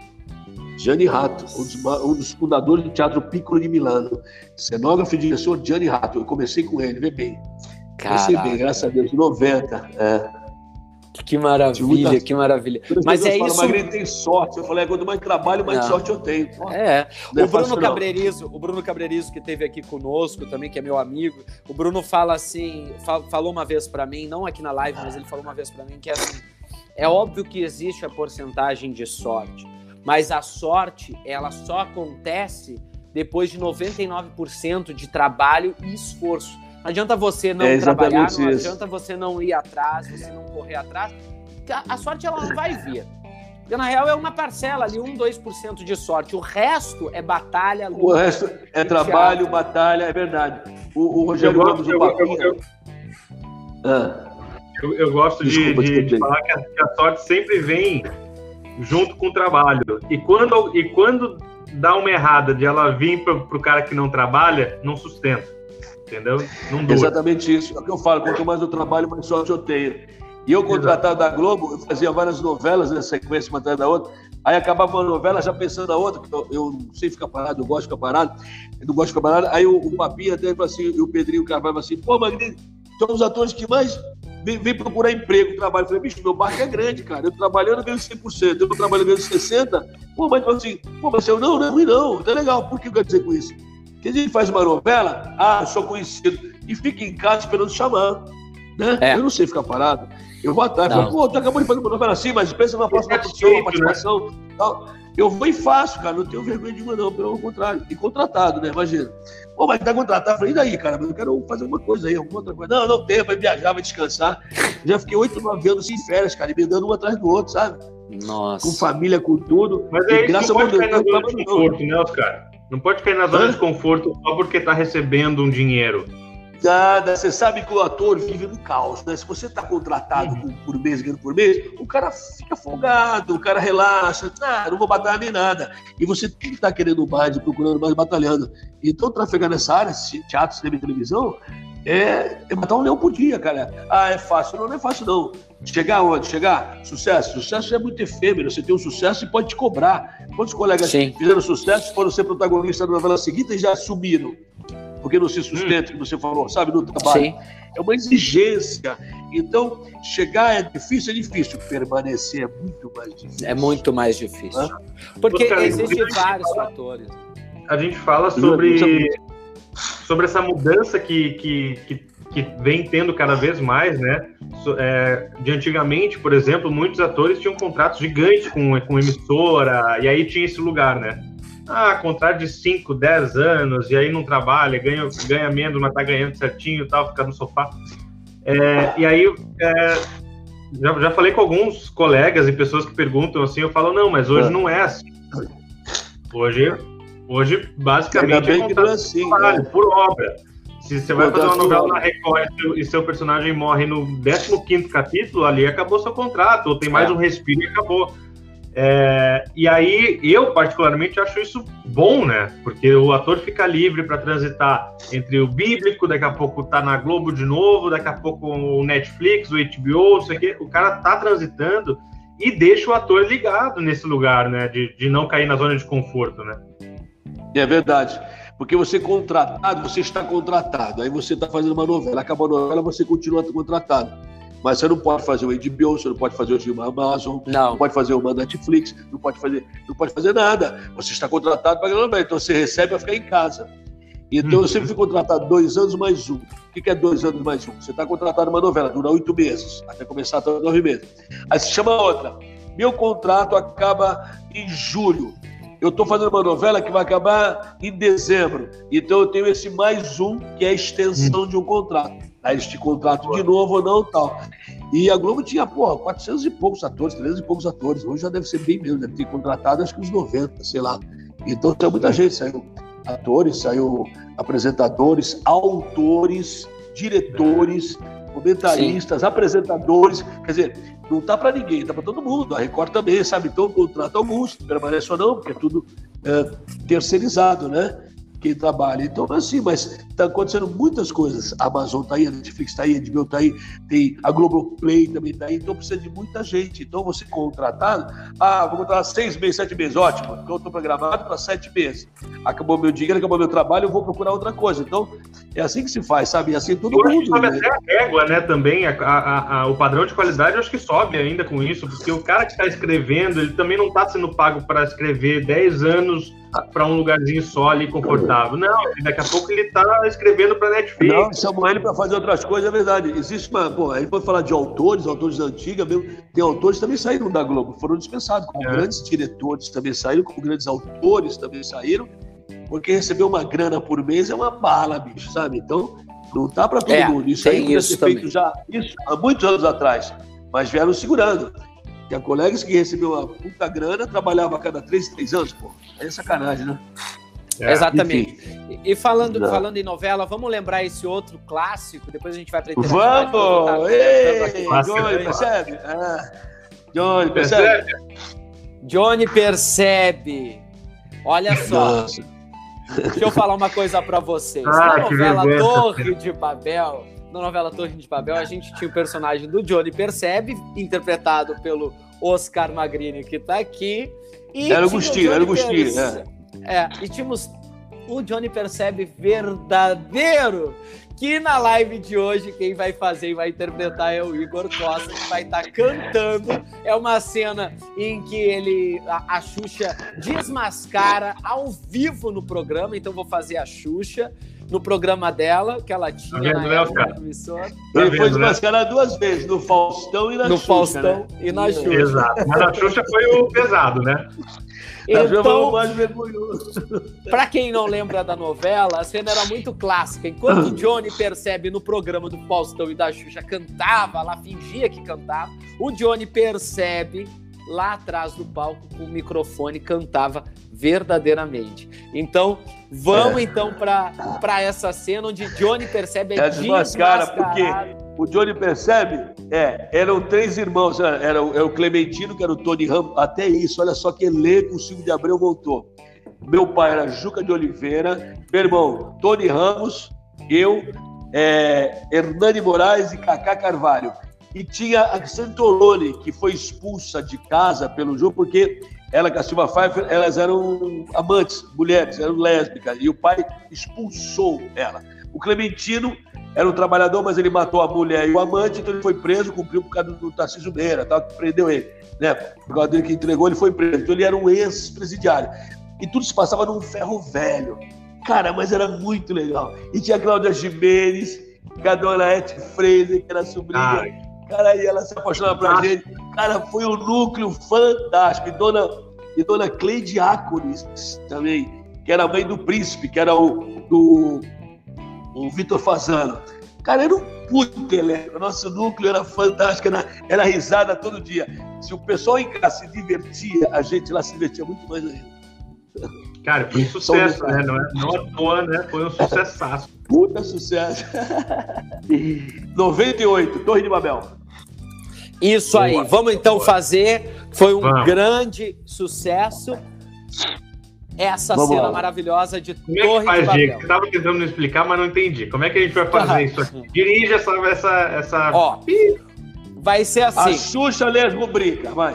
Gianni Rato, um dos, um dos, fundadores do Teatro Piccolo de Milano. Cenógrafo e diretor Gianni Rato. Eu comecei com ele, vê bem. Comecei bem, graças a Deus, em 90. É. Que maravilha, muita... que maravilha. Mas é fala, isso. Magrinho tem sorte. Eu falei, é, quanto mais trabalho, mais Não. sorte eu tenho. É. Não o é Bruno Cabreirizo, o Bruno Cabreirizo que esteve aqui conosco também, que é meu amigo. O Bruno fala assim, falou uma vez para mim, não aqui na live, mas ele falou uma vez para mim que é assim, é óbvio que existe a porcentagem de sorte mas a sorte ela só acontece depois de 99% de trabalho e esforço. Não adianta você não é trabalhar, não isso. adianta você não ir atrás, você não correr atrás. A sorte ela não vai vir. Porque, na real, é uma parcela ali, 1, 2% de sorte. O resto é batalha, luta. O resto é trabalho, teatro. batalha, é verdade. O, o Rogério Gomes, o Papinha... Eu, ah. eu, eu, gosto Desculpa, de, de, falar que a, que a, sorte sempre vem junto com o trabalho. E quando, e quando dá uma errada de ela vir para o cara que não trabalha, não sustenta. Entendeu? Não dura. Exatamente isso. É o que eu falo. Quanto mais eu trabalho, mais sorte eu tenho. E eu, contratado da Globo, eu fazia várias novelas nessa sequência, uma atrás da outra. Aí acabava uma novela já pensando na outra, eu, eu, não sei ficar parado, eu gosto de ficar parado, eu não gosto de ficar parado. Aí o, o Papinho até falou assim, e o Pedrinho Carvalho assim, pô, Magrinho, são os atores que mais vem, vem, procurar emprego, trabalho. Eu falei, bicho, meu barco é grande, cara. Eu trabalhando ganho 100%, eu trabalhando ganho 60%. Pô, mas assim, pô, mas eu não, não é ruim não, tá legal. Por que eu quero dizer com isso? Que a gente faz uma novela, ah, eu sou conhecido, e fica em casa esperando chamar. Né? É. Eu não sei ficar parado. Eu vou atrás, falo, pô, tu acabou de fazer uma novela assim, mas pensa na próxima produção, uma participação. Né? Tal. Eu vou e faço, cara, não tenho vergonha nenhuma, não, pelo contrário. E contratado, né? Imagina. Pô, mas tá contratado. Eu falei, e daí, cara? Eu quero fazer alguma coisa aí, alguma outra coisa. Não, não tenho, vai viajar, vai descansar. Já fiquei oito, nove anos em férias, cara, emendando um atrás do outro, sabe? Nossa. Com família, com tudo. Mas é isso, não pode cair na zona de conforto, né, Oscar? Não pode cair na zona Hã? de conforto só porque tá recebendo um dinheiro. Nada, você sabe que o ator vive no caos, né? Se você está contratado uhum. por mês, ganhando por mês, o cara fica folgado, o cara relaxa, ah, não vou batalhar nem nada. E você tem que estar tá querendo mais, procurando mais, batalhando. Então, trafegar nessa área, teatro, cinema e televisão, é, é matar um leão por dia, cara. Ah, é fácil. Não, não é fácil, não. Chegar onde? Chegar? Sucesso. Sucesso é muito efêmero. Você tem um sucesso e pode te cobrar. Quantos colegas Sim. fizeram sucesso, foram ser protagonistas da novela seguinte e já assumiram? Porque não se sustenta, que você falou, sabe, no trabalho. Sim. É uma exigência. Então, chegar é difícil, é difícil. Permanecer é muito mais difícil. É muito mais difícil. Porque existem vários fatores. A gente fala sobre, sobre essa mudança que, que, que, que vem tendo cada vez mais, né? É, de antigamente, por exemplo, muitos atores tinham contratos gigantes com, com emissora, e aí tinha esse lugar, né? Ah, contrato de 5, 10 anos, e aí não trabalha, ganha, ganha menos, mas tá ganhando certinho e tal, fica no sofá. É, e aí, é, já, já falei com alguns colegas e pessoas que perguntam assim, eu falo, não, mas hoje é. não é assim. Hoje, hoje basicamente, é contrato é assim, de trabalho, né? por obra. Se você vai fazer uma novela na Record e seu personagem morre no 15 capítulo, ali acabou seu contrato, ou tem mais é. um respiro e acabou. É, e aí, eu particularmente acho isso bom, né? Porque o ator fica livre para transitar entre o bíblico, daqui a pouco tá na Globo de novo, daqui a pouco o Netflix, o HBO, isso aqui. O cara tá transitando e deixa o ator ligado nesse lugar, né? De, de não cair na zona de conforto, né? É verdade. Porque você contratado, você está contratado. Aí você está fazendo uma novela, acabou a novela, você continua contratado. Mas você não pode fazer o HBO, você não pode fazer o Amazon, não. não pode fazer uma Netflix, não pode fazer, não pode fazer nada. Você está contratado para ganhar então você recebe para ficar em casa. Então eu sempre fui contratado dois anos mais um. O que é dois anos mais um? Você está contratado numa novela, dura oito meses, até começar até nove meses. Aí se chama outra. Meu contrato acaba em julho. Eu estou fazendo uma novela que vai acabar em dezembro. Então eu tenho esse mais um, que é a extensão de um contrato. Aí eles te contratam de novo ou não tal. E a Globo tinha, porra, 400 e poucos atores, 300 e poucos atores. Hoje já deve ser bem menos, deve ter contratado acho que uns 90, sei lá. Então tem muita gente, saiu atores, saiu apresentadores, autores, diretores, comentaristas, Sim. apresentadores. Quer dizer, não tá para ninguém, tá para todo mundo. A Record também, sabe? Então contrata alguns, permanece ou não, porque é tudo é, terceirizado, né? Quem trabalha. Então, assim, mas está acontecendo muitas coisas. A Amazon está aí, a Netflix está aí, a HBO está aí, tem a Globoplay também está aí, então precisa de muita gente. Então, você contratado, ah, vou contratar seis meses, sete meses, ótimo. Então, eu estou programado para sete meses. Acabou meu dinheiro, acabou meu trabalho, eu vou procurar outra coisa. Então, é assim que se faz, sabe? É assim todo eu mundo. Sobe né? até a régua, né, também, a, a, a, o padrão de qualidade, eu acho que sobe ainda com isso, porque o cara que está escrevendo, ele também não está sendo pago para escrever 10 anos para um lugarzinho só ali confortável. Não, daqui a pouco ele está escrevendo para Netflix. Não, chamam ele para fazer outras coisas, é verdade. Existe uma. Pô, aí pode falar de autores, autores da antiga mesmo. Tem autores que também saíram da Globo, foram dispensados, como é. grandes diretores também saíram, como grandes autores também saíram. Porque receber uma grana por mês é uma bala, bicho, sabe? Então, não tá para todo é, mundo. Isso aí podia ser feito já isso, há muitos anos atrás, mas vieram segurando. Tinha colegas que recebiam uma puta grana, trabalhava a cada três, três anos, pô. Aí é sacanagem, né? É, Exatamente. Enfim. E falando, falando em novela, vamos lembrar esse outro clássico, depois a gente vai para Vamos! Ei, Johnny, percebe? Ah, Johnny, percebe? Johnny percebe. Olha só. Nossa. Deixa eu falar uma coisa para vocês. Ah, na novela Torre de Babel, na novela Torre de Babel, a gente tinha o personagem do Johnny Percebe, interpretado pelo Oscar Magrini, que está aqui. E era o Gustinho, era o Gustinho, né? É, e tínhamos o Johnny Percebe verdadeiro que na live de hoje quem vai fazer e vai interpretar é o Igor Costa, que vai estar tá cantando. É uma cena em que ele a, a Xuxa desmascara ao vivo no programa, então vou fazer a Xuxa no programa dela, que ela tinha tá na época do emissora. Ele foi né? desmascarado duas vezes, no Faustão e na no Xuxa. No Faustão né? e na Xuxa. Exato. Mas a Xuxa foi o pesado, né? Então, para quem não lembra da novela, a cena era muito clássica. Enquanto o Johnny percebe no programa do Faustão e da Xuxa cantava, lá fingia que cantava, o Johnny percebe lá atrás do palco com o microfone cantava verdadeiramente. Então, vamos é. então para essa cena onde Johnny percebe é desmascara, porque o Johnny percebe, é, eram três irmãos, era, era, o, era o Clementino, que era o Tony Ramos, até isso, olha só que elenco o Silvio de Abreu voltou. Meu pai era Juca de Oliveira, meu irmão Tony Ramos, eu, é, Hernani Moraes e Cacá Carvalho. E tinha a Santolone, que foi expulsa de casa pelo jogo, porque ela e a Silva Pfeiffer, elas eram amantes, mulheres, eram lésbicas, e o pai expulsou ela. O Clementino era um trabalhador, mas ele matou a mulher e o amante, então ele foi preso, cumpriu por causa do Tarcísio Meira, que prendeu ele. Né? Por causa dele que entregou, ele foi preso. Então ele era um ex-presidiário. E tudo se passava num ferro velho. Cara, mas era muito legal. E tinha a Cláudia Jimenez, a dona Ete Freire, que era sobrinha. Ai. Cara, aí ela se apaixonava pra gente. Cara, foi um núcleo fantástico. E dona, e dona Cleide Ácones também, que era a mãe do príncipe, que era o do o Vitor Fazano. Cara, era um puto elenco. Nosso núcleo era fantástico, era, era risada todo dia. Se o pessoal em casa se divertia, a gente lá se divertia muito mais ainda. Cara, foi um sucesso, né? Não, é, não à toa, né? Foi um sucesso. Puta sucesso. 98, Torre de Babel. Isso aí. Vamos então fazer. Foi um Vamos. grande sucesso essa Vamos cena lá. maravilhosa de Como Torre é que faz, de Babel. Você estava tentando me explicar, mas não entendi. Como é que a gente vai fazer isso aqui? Dirige essa... essa, essa... Ó, vai ser assim. A Xuxa lê as rubricas, vai.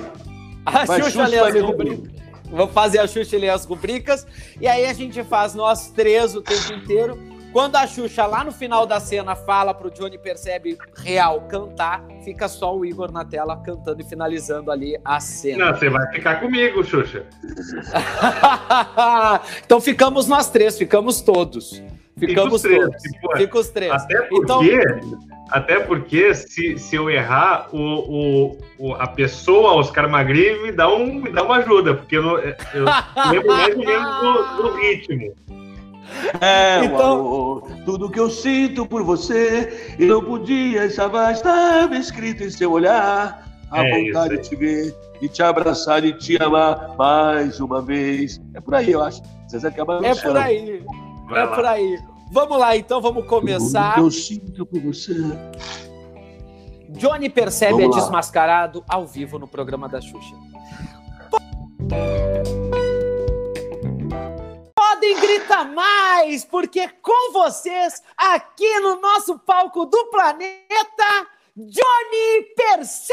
A vai, Xuxa, Xuxa lê as rubricas. Vamos fazer a Xuxa ler as rubricas. E aí a gente faz nós três o tempo inteiro quando a Xuxa, lá no final da cena, fala pro Johnny Percebe real cantar, fica só o Igor na tela cantando e finalizando ali a cena. Não, você vai ficar comigo, Xuxa. então ficamos nós três, ficamos todos. Ficamos Fica todos. Tipo, Fica os três. Até porque, então... até porque se, se eu errar, o, o, o, a pessoa, Oscar Magri, me dá, um, me dá uma ajuda, porque eu, eu lembro mais ou menos do, do ritmo. É, então... amor, tudo que eu sinto por você e não podia estava, estava escrito em seu olhar. A é vontade isso. de te ver e te abraçar e te amar mais uma vez. É por aí, eu acho. Zezé Camargo É por aí. Vai é lá. por aí. Vamos lá, então, vamos começar. Eu sinto por você. Johnny percebe é desmascarado ao vivo no programa da Xuxa podem gritar mais, porque com vocês, aqui no nosso palco do planeta, Johnny Percebe!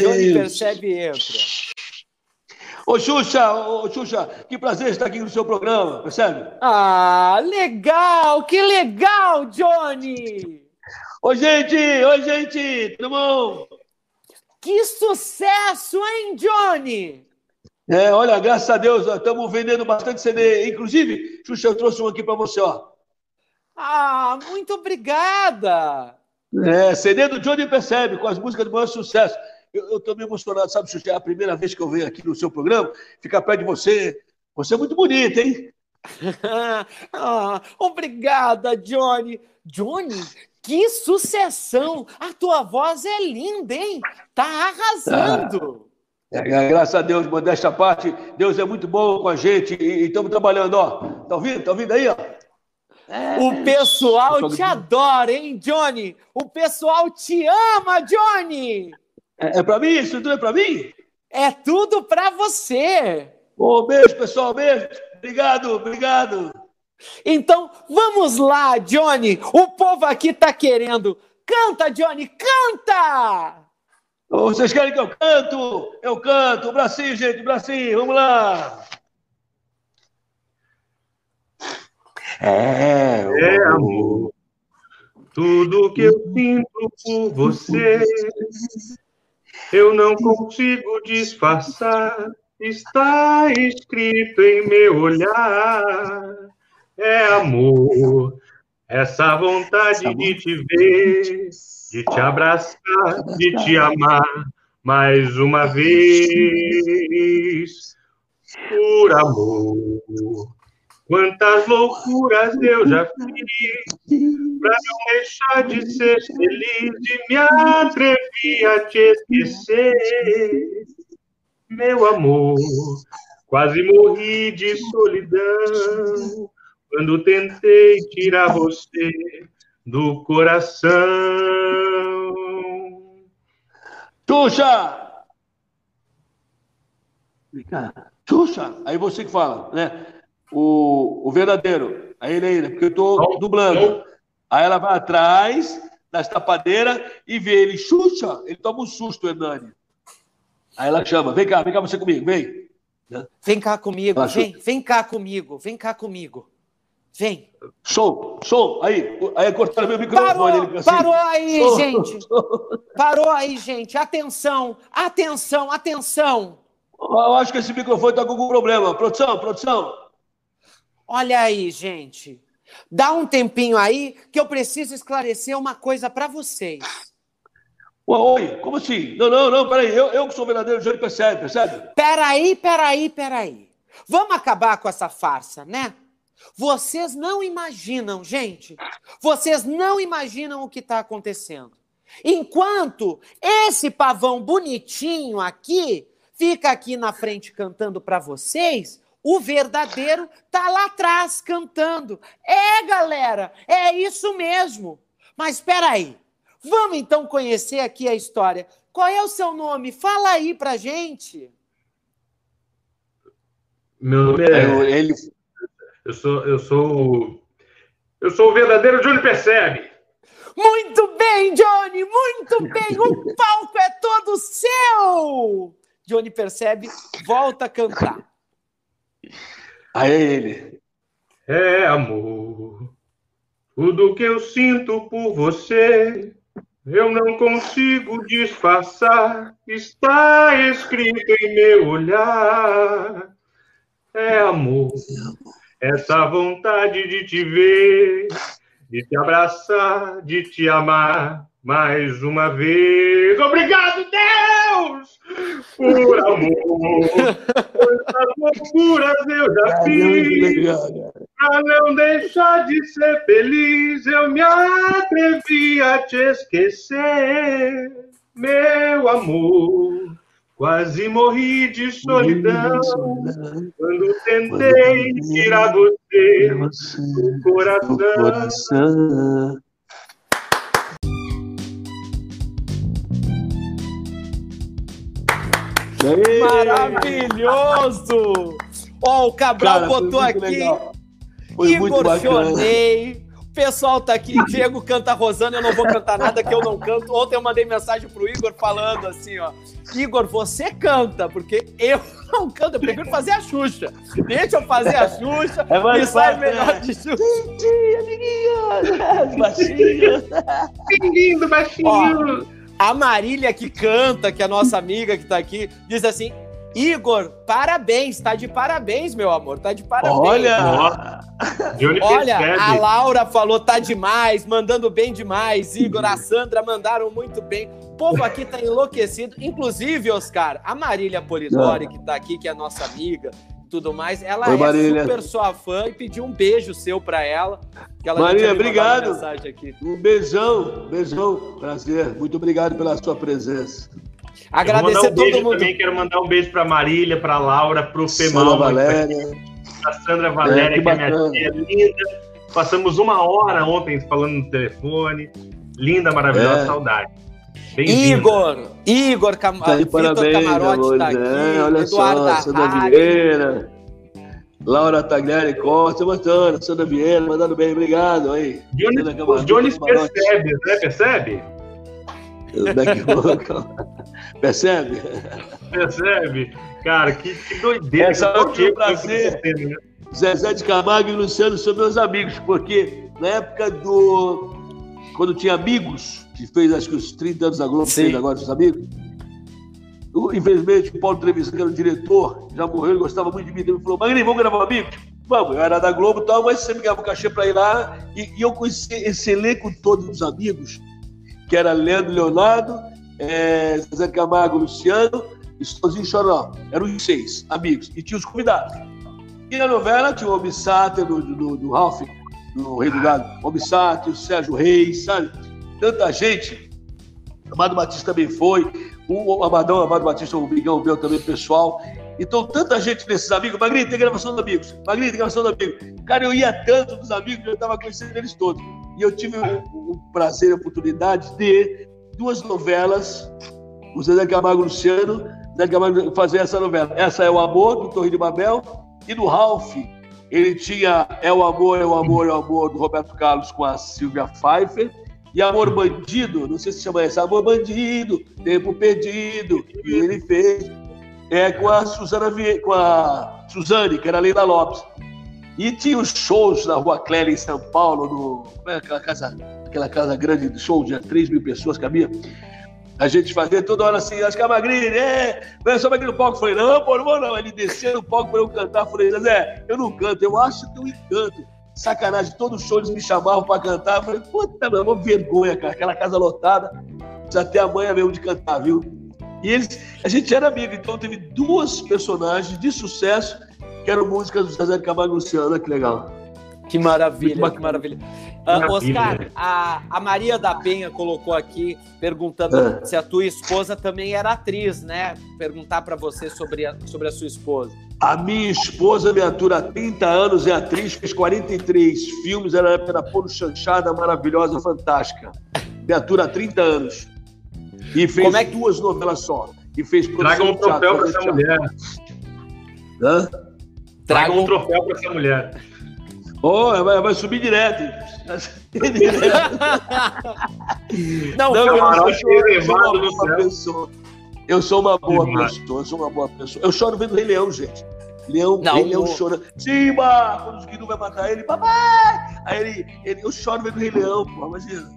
Johnny Percebe entra. Ô Xuxa, ô Xuxa, que prazer estar aqui no seu programa, percebe? Ah, legal, que legal, Johnny! Oi, gente, oi, gente, tudo bom? Que sucesso, hein, Johnny? É, olha, graças a Deus, estamos vendendo bastante CD. Inclusive, Xuxa, eu trouxe um aqui para você, ó. Ah, muito obrigada! É, CD do Johnny Percebe, com as músicas do maior sucesso. Eu estou meio emocionado, sabe, Xuxa? É a primeira vez que eu venho aqui no seu programa, ficar perto de você, Você é muito bonita, hein? ah, obrigada, Johnny. Johnny, que sucessão! A tua voz é linda, hein? Tá arrasando. Ah, é, graças a Deus, modéstia à parte, Deus é muito bom com a gente e estamos trabalhando, ó. Tá ouvindo? Tá ouvindo aí, ó? É. O pessoal te adora, hein, Johnny? O pessoal te ama, Johnny! É, é para mim? Isso tudo é para mim? É tudo para você! Ô, beijo, pessoal, beijo! Obrigado, obrigado! Então, vamos lá, Johnny! O povo aqui tá querendo! Canta, Johnny, canta! vocês querem que eu canto? Eu canto! O bracinho, gente, o bracinho, vamos lá! É, é amor. Tudo que eu sinto por você, eu não consigo disfarçar. Está escrito em meu olhar. É amor, essa vontade de te ver, de te abraçar, de te amar mais uma vez. Por amor Quantas loucuras eu já fiz para não deixar de ser feliz e me atrevi a te esquecer. Meu amor, quase morri de solidão quando tentei tirar você do coração. Xuxa! Xuxa! Aí você que fala, né? O, o verdadeiro, a ele ainda, porque eu estou dublando. Aí ela vai atrás das tapadeiras e vê ele, Xuxa, ele toma um susto, Hernani. Aí ela chama, vem cá, vem cá você comigo, vem. Vem cá comigo, ela vem, vem cá comigo, vem cá comigo. Vem. Show, show. Aí, aí cortaram meu microfone. Parou, assim. parou aí, show, gente. Show. Parou aí, gente. Atenção, atenção, atenção. Eu acho que esse microfone está com algum problema. Produção, produção. Olha aí, gente. Dá um tempinho aí que eu preciso esclarecer uma coisa para vocês. Oi, como assim? Não, não, não, peraí. Eu, eu que sou o verdadeiro Júlio percebe, percebe? Peraí, peraí, peraí. Vamos acabar com essa farsa, né? Vocês não imaginam, gente. Vocês não imaginam o que está acontecendo. Enquanto esse pavão bonitinho aqui fica aqui na frente cantando para vocês, o verdadeiro tá lá atrás cantando. É, galera, é isso mesmo. Mas espera aí. Vamos então conhecer aqui a história. Qual é o seu nome? Fala aí pra gente. Meu nome é. Eu, ele... eu sou, eu sou, eu sou o verdadeiro Johnny Percebe. Muito bem, Johnny, muito bem. O palco é todo seu. Johnny Percebe, volta a cantar. A ele. É amor. Tudo que eu sinto por você, eu não consigo disfarçar. Está escrito em meu olhar. É amor. Essa vontade de te ver, de te abraçar, de te amar mais uma vez. Obrigado, Deus! Por amor, quantas loucuras eu já fiz. Pra não deixar de ser feliz, eu me atrevi a te esquecer, meu amor. Quase morri de solidão quando tentei tirar você do coração. Maravilhoso! Ó, oh, o Cabral Cara, botou aqui. Igor Chonei. O pessoal tá aqui, Diego canta Rosana, eu não vou cantar nada que eu não canto. Ontem eu mandei mensagem pro Igor falando assim, ó. Igor, você canta, porque eu não canto, eu prefiro fazer a Xuxa. Deixa eu fazer a Xuxa é mais e sai melhor né? de Xuxa. Amiguinho! Baixinho! Que lindo, baixinho! Ó, a Marília que canta, que é a nossa amiga que tá aqui, diz assim: Igor, parabéns, tá de parabéns, meu amor, tá de parabéns. Olha, Olha, a Laura falou tá demais, mandando bem demais. Igor, a Sandra mandaram muito bem. O povo aqui tá enlouquecido, inclusive, Oscar, a Marília Polidori que tá aqui, que é a nossa amiga, tudo mais. Ela Oi, é Marília. super sua fã e pediu um beijo seu para ela. ela Marília, obrigado. Um beijão, beijão, prazer. Muito obrigado pela sua presença. Agradecer um todo mundo. Também quero mandar um beijo para Marília, para Laura, para o Femal, Valéria, a Sandra Valéria, é, que, que é minha tia linda. Passamos uma hora ontem falando no telefone. Linda, maravilhosa, é. saudade. Igor, Igor Cam... tá parabéns, Camarote está aqui, é, olha Eduardo só, Sandra Vieira, Laura Tagliari Costa, bacana, Sandra Vieira, mandando bem, obrigado aí. Jones, os Jones percebe, né? Percebe? percebe? Percebe? Cara, que, que doideira. Essa é um prazer. Né? Zezé de Camargo e Luciano são meus amigos, porque na época do. Quando tinha amigos, que fez acho que os 30 anos da Globo, Sim. fez agora os amigos. Infelizmente, o Paulo Trevisan, que era o diretor, já morreu, ele gostava muito de mim. Ele falou: Magrinho, vamos gravar um amigo? Vamos, eu era da Globo e tal, mas sempre ganhava um cachê para ir lá. E, e, eu conheci esse elenco todo dos amigos, que era Leandro Leonardo, é, Zé Camargo, Luciano e Sozinho Choró. Eram os seis amigos. E tinha os convidados. E na novela tinha o Obssáter do, do, do Ralph, do Rei do Gado, o Obssáter, o Sérgio Reis, sabe? Tanta gente. Amado Batista também foi. O Amadão, Amado Batista, o Miguel meu também, pessoal. Então, tanta gente nesses amigos. Magrinho, tem gravação dos amigos. Magrinho, tem gravação dos amigos. Cara, eu ia tanto dos amigos eu estava conhecendo eles todos. E eu tive o, o prazer e a oportunidade de duas novelas, o Zé Camargo Luciano, Zé Camargo fazer essa novela. Essa é o Amor, do Torre de Babel, e do Ralph, ele tinha É o Amor, É o Amor, É o Amor, do Roberto Carlos com a Silvia Pfeiffer. E Amor Bandido, não sei se chama esse, Amor Bandido, Tempo Perdido, que ele fez é, com a Suzana com a Suzane, que era a Leila Lopes. E tinha os shows na Rua Clélia, em São Paulo, no, é aquela casa, aquela casa grande de show, de 3 mil pessoas cabia a gente fazia toda hora assim, acho que a Magrini, é, vai só aqui no palco. Falei, não, pô, não vou não. Ele desceu no palco para eu cantar. Falei, Zé, eu não canto, eu acho que eu encanto. Sacanagem, todos os shows me chamavam para cantar. Eu falei, puta, meu, uma vergonha, cara, aquela casa lotada. Precisa ter a manha mesmo de cantar, viu? E eles, a gente era amigo, então teve duas personagens de sucesso que eram músicas do de Camargo Luciano, que legal. Que maravilha, que maravilha. Uh, Oscar, a, a Maria da Penha colocou aqui perguntando é. se a tua esposa também era atriz, né? Perguntar para você sobre a, sobre a sua esposa. A minha esposa me atura há 30 anos, é atriz, fez 43 filmes, ela era Polo Chanchada, maravilhosa, fantástica. Me atura há 30 anos. E fez é que... duas novelas só. E fez Traga um troféu para essa mulher. Hã? Traga um troféu para essa mulher. Oh, vai, vai subir direto. não, não, eu, sou, eu sou uma boa pessoa. Eu sou uma boa pessoa, eu sou uma boa pessoa. Eu choro vendo Rei Leão, gente. Leão, não, Rei Leão chora. Simba! Quando os Guidu vai matar ele, papai! Aí ele, ele, eu choro vendo Rei Leão, pô, imagina.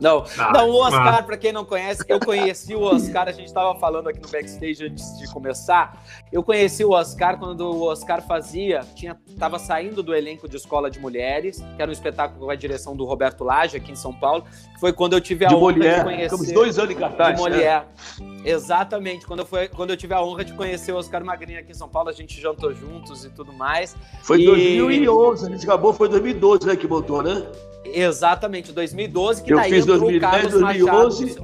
Não, ah, não, o Oscar, para quem não conhece, eu conheci o Oscar, a gente estava falando aqui no backstage antes de começar. Eu conheci o Oscar quando o Oscar fazia, tinha, tava saindo do elenco de Escola de Mulheres, que era um espetáculo com a direção do Roberto Lage aqui em São Paulo. Foi quando eu tive a de honra Molière. de conhecer. Ficamos dois anos em cartaz. De Molière. É. Exatamente. Quando eu, foi, quando eu tive a honra de conhecer o Oscar Magrinho aqui em São Paulo, a gente jantou juntos e tudo mais. Foi e... 2011, a gente acabou, foi 2012, né, que montou, né? Exatamente, 2012, que eu daí fiz 2010, 2011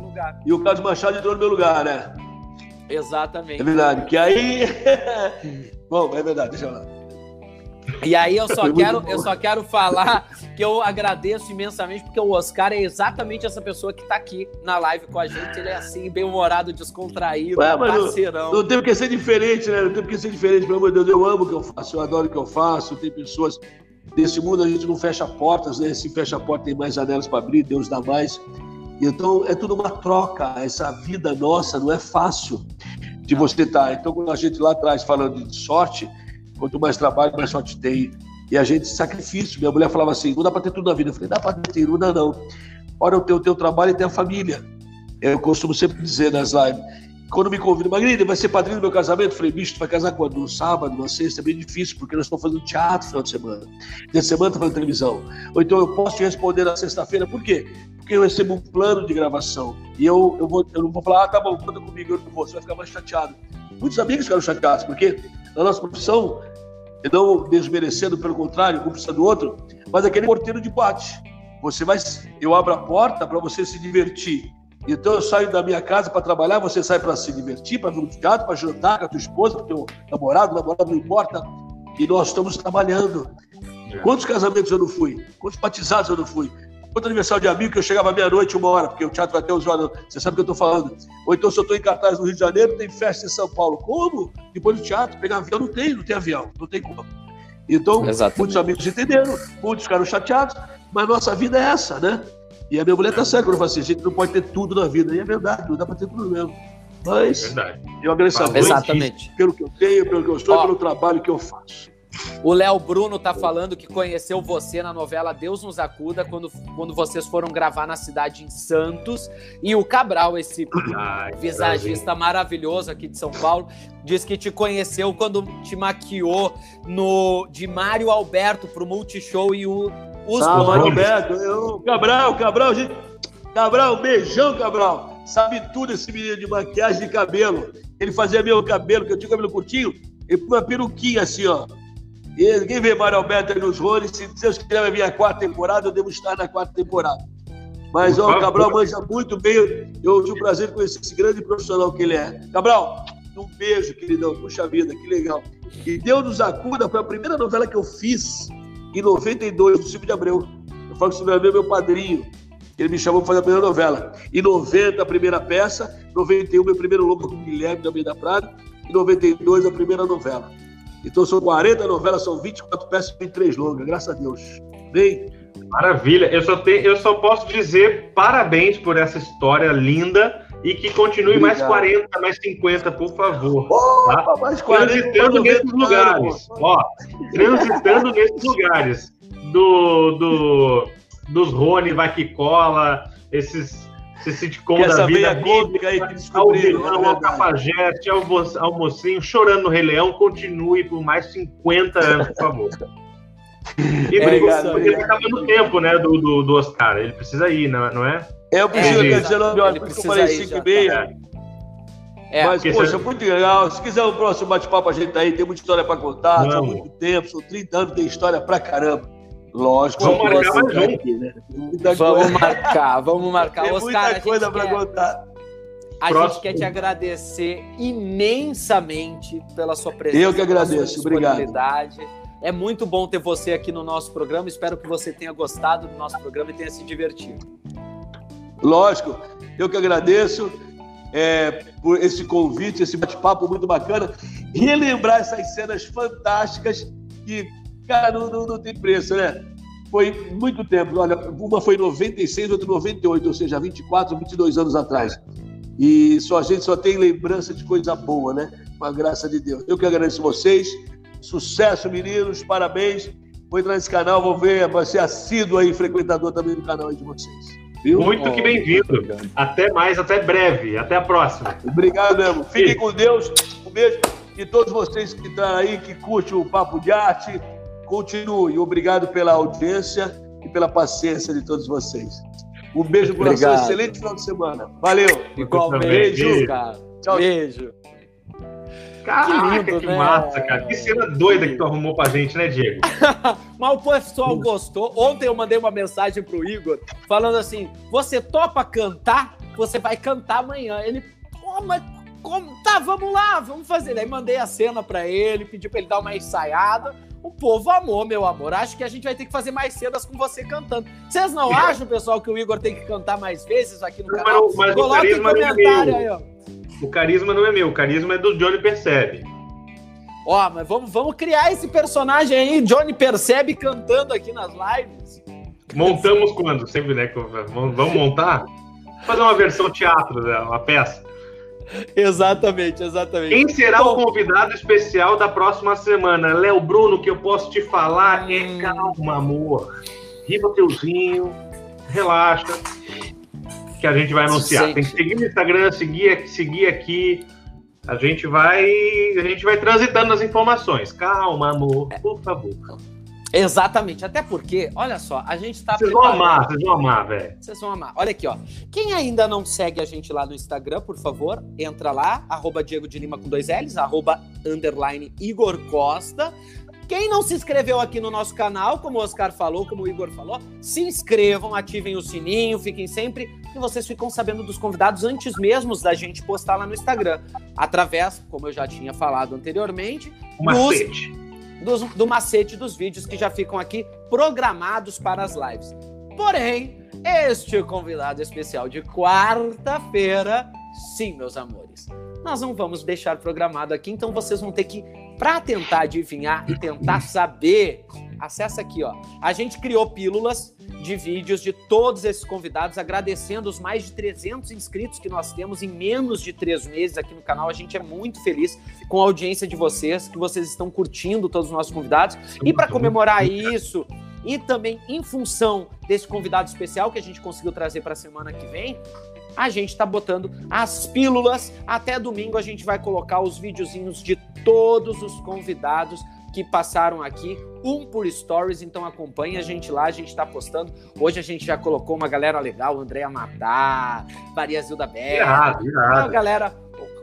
e o Carlos Machado entrou no meu lugar, né? Exatamente. É verdade, que aí... bom, é verdade, deixa eu lá. E aí eu só quero, eu só quero falar que eu agradeço imensamente porque o Oscar é exatamente essa pessoa que está aqui na live com a gente. Ele é assim, bem humorado, descontraído, Ué, parceirão. Não, não tem que ser diferente, né? Não tem que ser diferente, pelo amor de Deus. Eu amo o que eu faço, eu adoro o que eu faço. Tem pessoas Nesse mundo a gente não fecha portas, né? Se fecha a porta tem mais janelas para abrir, Deus dá mais. Então é tudo uma troca. Essa vida nossa não é fácil de você estar. Tá. Então quando a gente lá atrás falando de sorte, quanto mais trabalho, mais sorte tem. E a gente sacrifício. Minha mulher falava assim: não dá para ter tudo na vida. Eu falei: dá para ter, não dá não. Ora, eu tenho o teu trabalho e tenho a família. Eu costumo sempre dizer nas lives quando me convidam, Magrinha, vai ser padrinho do meu casamento? Falei, bicho, tu vai casar quando? No sábado, na sexta, é bem difícil, porque nós estamos fazendo teatro no final de semana. De semana tá fazendo televisão. Ou então eu posso te responder na sexta-feira, por quê? Porque eu recebo um plano de gravação. E eu, eu, vou, eu não vou falar, ah, tá bom, conta comigo, eu não vou. Você vai ficar mais chateado. Muitos amigos ficaram chateados, porque na nossa profissão, não desmerecendo, pelo contrário, um precisa do outro, mas aquele porteiro de boate. Você vai, eu abro a porta para você se divertir. Então eu saio da minha casa para trabalhar, você sai para se divertir, para ver um teatro, para jantar com a tua esposa, com o teu namorado, namorado não importa. E nós estamos trabalhando. É. Quantos casamentos eu não fui? Quantos batizados eu não fui? Quanto aniversário de amigo que eu chegava meia-noite, uma hora, porque o teatro vai até os horas. Você sabe o que eu estou falando. Ou então, se eu estou em cartaz no Rio de Janeiro, tem festa em São Paulo. Como? Depois do teatro, pegar avião, não tem, não tem avião, não tem como. Então, Exatamente. muitos amigos entenderam, muitos ficaram chateados, mas nossa vida é essa, né? E a minha mulher tá certa quando eu falo assim, a gente não pode ter tudo na vida. E é verdade, não dá para ter tudo mesmo. Mas é verdade. eu agradeço a Deus Exatamente. pelo que eu tenho, pelo que eu sou, Ó, pelo trabalho que eu faço. O Léo Bruno tá falando que conheceu você na novela Deus nos acuda quando, quando vocês foram gravar na cidade em Santos. E o Cabral, esse Ai, visagista maravilhoso aqui de São Paulo, diz que te conheceu quando te maquiou no de Mário Alberto pro Multishow e o os ah, Mário Alberto, eu, Cabral, Cabral, gente, Cabral, beijão, Cabral. Sabe tudo esse menino de maquiagem de cabelo. Ele fazia meu cabelo, que eu tinha cabelo curtinho, ele põe uma peruquinha assim, ó. E quem vê Mário Alberto aí nos roles, se Deus quiser vai vir a quarta temporada, eu devo estar na quarta temporada. Mas ó, o Cabral manja muito bem. Eu tive o prazer de conhecer esse grande profissional que ele é. Cabral, um beijo, queridão. Puxa vida, que legal. E Deus nos acuda foi a primeira novela que eu fiz em 92 do Silvio de Abreu. Eu falo que o Silvio de Abreu é meu padrinho. Ele me chamou para fazer a primeira novela. Em 90, a primeira peça. Em 91, meu primeiro longo com o Guilherme da da Prado. Em 92, a primeira novela. Então são 40 novelas, são 24 peças e 3 longas, graças a Deus. Bem. Maravilha. Eu só, te, eu só posso dizer parabéns por essa história linda e que continue Obrigado. mais 40, mais 50, por favor. Oh, tá? mais 40, transitando nesses lugares. Ó, transitando nesses lugares. Do, do, dos Rony, vai que cola, esses esse sitcom que da vida, cômica aí que descobriram. Ao vilão, ao ao mocinho, chorando no Rei Leão, continue por mais 50 anos, por favor. E é, obrigado, porque ele tá acabando o tempo, né, do, do, do, Oscar. Ele precisa ir, não é? Eu preciso é, 19 horas, porque eu falei 5 e meia. É, Mas, poxa, você... muito legal. Se quiser o próximo bate-papo, a gente tá aí, tem muita história para contar, há muito tempo, são 30 anos, tem história pra caramba. Lógico, vamos marcar mais um. Aqui, né? Vamos marcar, vamos marcar. Tem Oscar, muita coisa para contar. A Próximo. gente quer te agradecer imensamente pela sua presença. Eu que agradeço, obrigado. É muito bom ter você aqui no nosso programa. Espero que você tenha gostado do nosso programa e tenha se divertido. Lógico, eu que agradeço é, por esse convite, esse bate-papo muito bacana. Relembrar essas cenas fantásticas que Cara, não, não, não tem preço, né? Foi muito tempo. Olha, uma foi em 96, outra em 98, ou seja, 24, 22 anos atrás. E só a gente só tem lembrança de coisa boa, né? Com a graça de Deus. Eu que agradeço vocês. Sucesso, meninos. Parabéns. Vou entrar nesse canal, vou ver, vai ser assíduo aí, frequentador também do canal aí de vocês. Viu? Muito que bem-vindo. Até mais, até breve. Até a próxima. Obrigado mesmo. Fiquem com Deus. Um beijo. E todos vocês que estão aí, que curtem o Papo de Arte, Continue. Obrigado pela audiência e pela paciência de todos vocês. Um beijo, coração. Excelente final de semana. Valeu. Igualmente, beijo. cara. Tchau. Beijo. Caraca, que, lindo, que né? massa, cara. Que cena doida que tu arrumou pra gente, né, Diego? Mas o pessoal gostou. Ontem eu mandei uma mensagem pro Igor falando assim: você topa cantar? Você vai cantar amanhã. Ele, pô, mas como? Tá, vamos lá, vamos fazer. Aí mandei a cena pra ele, pedi pra ele dar uma ensaiada. O povo amou, meu amor. Acho que a gente vai ter que fazer mais cedas com você cantando. Vocês não acham, pessoal, que o Igor tem que cantar mais vezes aqui no canal? Mas, mas é comentário aí, ó. O carisma não é meu, o carisma é do Johnny Percebe. Ó, mas vamos, vamos criar esse personagem aí, Johnny Percebe cantando aqui nas lives. Montamos quando? Sempre, né? Vamos montar? Fazer uma versão teatro, uma peça. exatamente, exatamente. Quem será Bom, o convidado especial da próxima semana? Léo Bruno, que eu posso te falar é hum... calma, amor. Riba teuzinho, relaxa, que a gente vai anunciar. Tem que seguir no Instagram, seguir, seguir aqui. A gente vai, a gente vai transitando as informações. Calma, amor, por favor. Exatamente, até porque, olha só, a gente tá. Vocês vão amar, vocês vão amar, velho. Vocês vão amar. Olha aqui, ó. Quem ainda não segue a gente lá no Instagram, por favor, entra lá, arroba Diego de Lima com dois L's, arroba underline Igor Costa. Quem não se inscreveu aqui no nosso canal, como o Oscar falou, como o Igor falou, se inscrevam, ativem o sininho, fiquem sempre que vocês ficam sabendo dos convidados antes mesmo da gente postar lá no Instagram. Através, como eu já tinha falado anteriormente, o macete. Dos, do macete dos vídeos que já ficam aqui programados para as lives. Porém, este convidado especial de quarta-feira, sim, meus amores, nós não vamos deixar programado aqui, então vocês vão ter que para tentar adivinhar e tentar saber, acessa aqui, ó. A gente criou pílulas de vídeos de todos esses convidados, agradecendo os mais de 300 inscritos que nós temos em menos de três meses aqui no canal. A gente é muito feliz com a audiência de vocês, que vocês estão curtindo todos os nossos convidados. E para comemorar isso, e também em função desse convidado especial que a gente conseguiu trazer para a semana que vem, a gente está botando as pílulas. Até domingo a gente vai colocar os videozinhos de todos os convidados que passaram aqui, um por stories, então acompanhe a gente lá, a gente está postando. Hoje a gente já colocou uma galera legal, Andréa Matar, Maria Zilda Berra. Irado, irado. A galera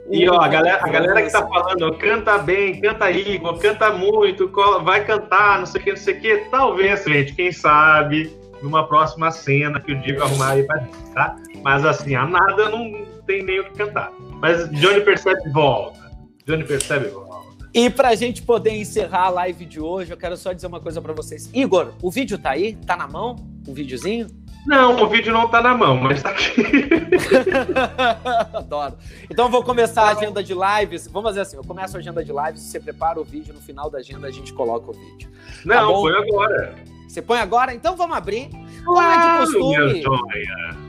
e ó, a galera, a galera que tá falando, canta bem, canta Igor, canta muito, vai cantar, não sei o que, não sei o que, talvez, gente, quem sabe, numa próxima cena que o Diego arrumar aí pra tá? Mas assim, a nada não tem nem o que cantar. Mas Johnny Percebe volta. Johnny Percebe volta. E pra gente poder encerrar a live de hoje, eu quero só dizer uma coisa para vocês. Igor, o vídeo tá aí? Tá na mão? O videozinho? Não, o vídeo não tá na mão, mas tá aqui. Adoro. Então eu vou começar a agenda de lives. Vamos fazer assim: eu começo a agenda de lives, você prepara o vídeo, no final da agenda a gente coloca o vídeo. Tá não, tá põe agora. Você põe agora? Então vamos abrir. Como é de costume.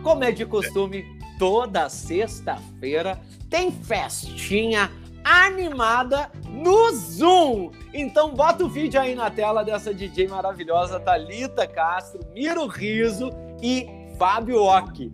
Como é de costume, toda sexta-feira tem festinha animada no Zoom. Então bota o vídeo aí na tela dessa DJ maravilhosa, Talita Castro, Miro Riso e Fábio Ock.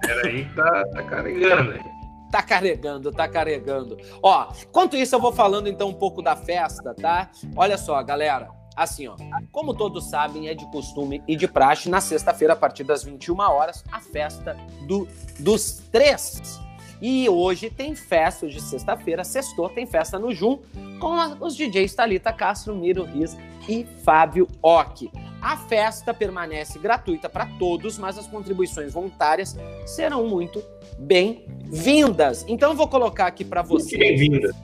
Peraí, tá, tá carregando, né? Tá carregando, tá carregando. Ó, enquanto isso eu vou falando então um pouco da festa, tá? Olha só, galera. Assim, ó, como todos sabem, é de costume e de praxe, na sexta-feira, a partir das 21 horas, a festa do, dos três. E hoje tem festa, hoje sexta-feira, sextou, tem festa no Jum, com os DJs Thalita Castro, Miro Riz e Fábio Ock. A festa permanece gratuita para todos, mas as contribuições voluntárias serão muito bem-vindas. Então eu vou colocar aqui para vocês. Bem-vinda.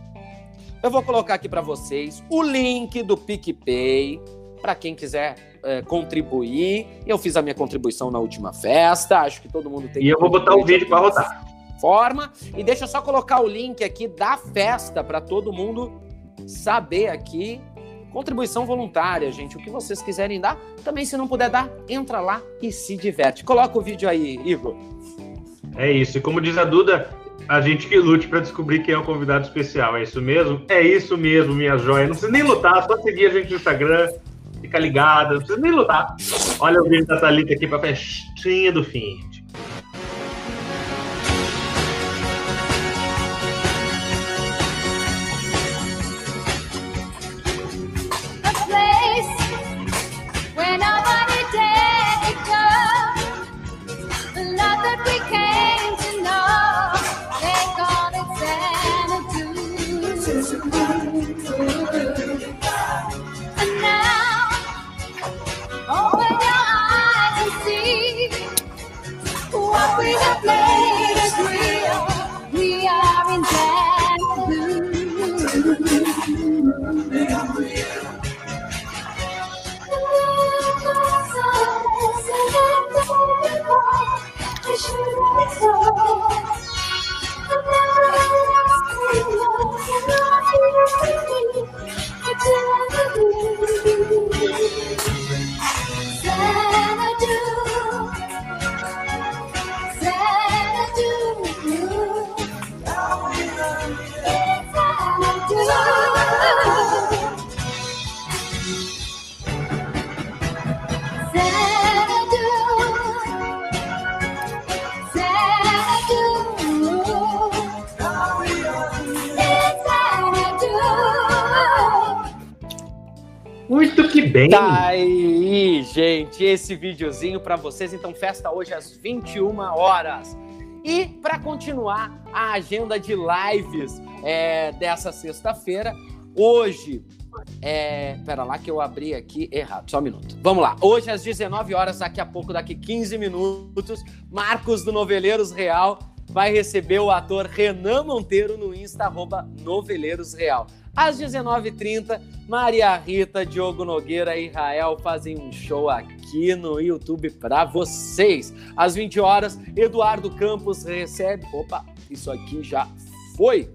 Eu vou colocar aqui para vocês o link do PicPay para quem quiser é, contribuir. Eu fiz a minha contribuição na última festa, acho que todo mundo tem. E eu vou botar o vídeo para rodar. Forma e deixa eu só colocar o link aqui da festa para todo mundo saber aqui Contribuição voluntária, gente. O que vocês quiserem dar. Também, se não puder dar, entra lá e se diverte. Coloca o vídeo aí, Igor. É isso. E como diz a Duda, a gente que lute para descobrir quem é o convidado especial. É isso mesmo? É isso mesmo, minha joia. Não precisa nem lutar, só seguir a gente no Instagram. Fica ligado, não precisa nem lutar. Olha o vídeo da Thalita aqui para festinha do fim. Bem. Tá aí, gente, esse videozinho para vocês. Então, festa hoje às 21 horas. E para continuar a agenda de lives é, dessa sexta-feira, hoje. É, pera lá que eu abri aqui errado, só um minuto. Vamos lá. Hoje às 19 horas, daqui a pouco, daqui 15 minutos, Marcos do Noveleiros Real vai receber o ator Renan Monteiro no Insta, arroba Noveleiros Real. Às 19h30, Maria Rita, Diogo Nogueira e Israel fazem um show aqui no YouTube para vocês. Às 20 horas, Eduardo Campos recebe. Opa, isso aqui já foi.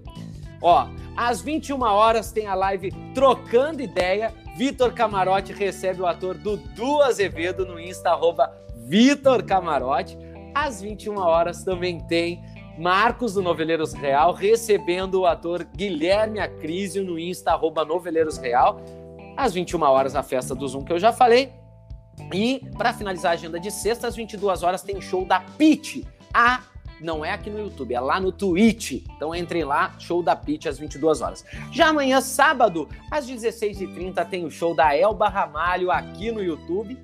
Ó, às 21 horas tem a live Trocando Ideia. Vitor Camarote recebe o ator Dudu Azevedo no Insta, arroba Vitor Camarote. Às 21 horas também tem Marcos do Noveleiros Real recebendo o ator Guilherme Acrísio no Insta, arroba Noveleiros Real. Às 21 horas, a festa do Zoom que eu já falei. E para finalizar a agenda de sexta, às 22 horas, tem show da Pit. A não é aqui no YouTube, é lá no Twitch. Então entrem lá, show da Pit às 22 horas. Já amanhã, sábado, às 16h30, tem o show da Elba Ramalho aqui no YouTube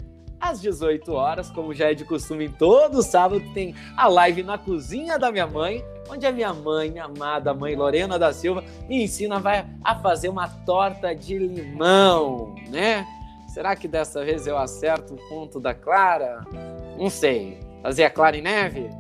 às 18 horas, como já é de costume, todo sábado tem a live na cozinha da minha mãe, onde a minha mãe, minha amada mãe Lorena da Silva, me ensina a fazer uma torta de limão, né? Será que dessa vez eu acerto o ponto da Clara? Não sei. Fazer a Clara em neve?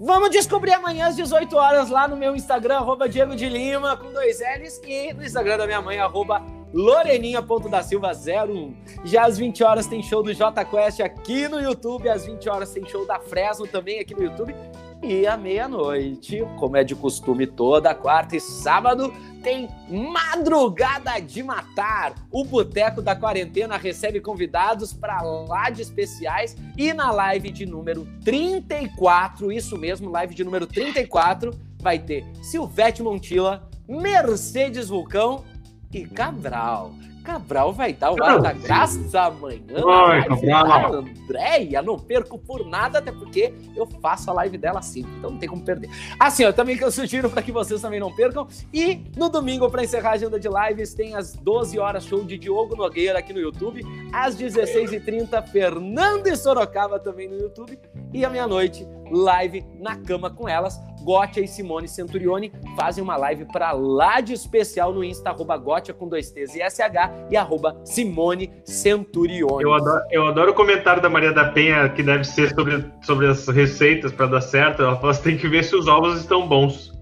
Vamos descobrir amanhã às 18 horas lá no meu Instagram, arroba Diego de Lima, com dois L's, e no Instagram da minha mãe, arroba Loreninha.da-Silva01. Já às 20 horas tem show do J Quest aqui no YouTube, às 20 horas tem show da Fresno também aqui no YouTube. E à meia-noite, como é de costume toda quarta e sábado, tem Madrugada de Matar. O Boteco da Quarentena recebe convidados para lá de especiais e na live de número 34, isso mesmo, live de número 34, vai ter Silvete Montila, Mercedes Vulcão e Cabral. Cabral vai dar o ar da graça amanhã. Oi, Cabral. Andréia, não perco por nada, até porque eu faço a live dela assim, então não tem como perder. Assim, ó, também que eu sugiro para que vocês também não percam. E no domingo, para encerrar a agenda de lives, tem às 12 horas show de Diogo Nogueira aqui no YouTube. Às 16h30, Fernando e Sorocaba também no YouTube. E à meia-noite, live na cama com elas. Gotia e Simone Centurione fazem uma live para lá de especial no Insta, arroba Gotia com dois T's e SH e arroba Simone Centurione. Eu adoro, eu adoro o comentário da Maria da Penha, que deve ser sobre, sobre as receitas para dar certo. Ela fala: tem que ver se os ovos estão bons.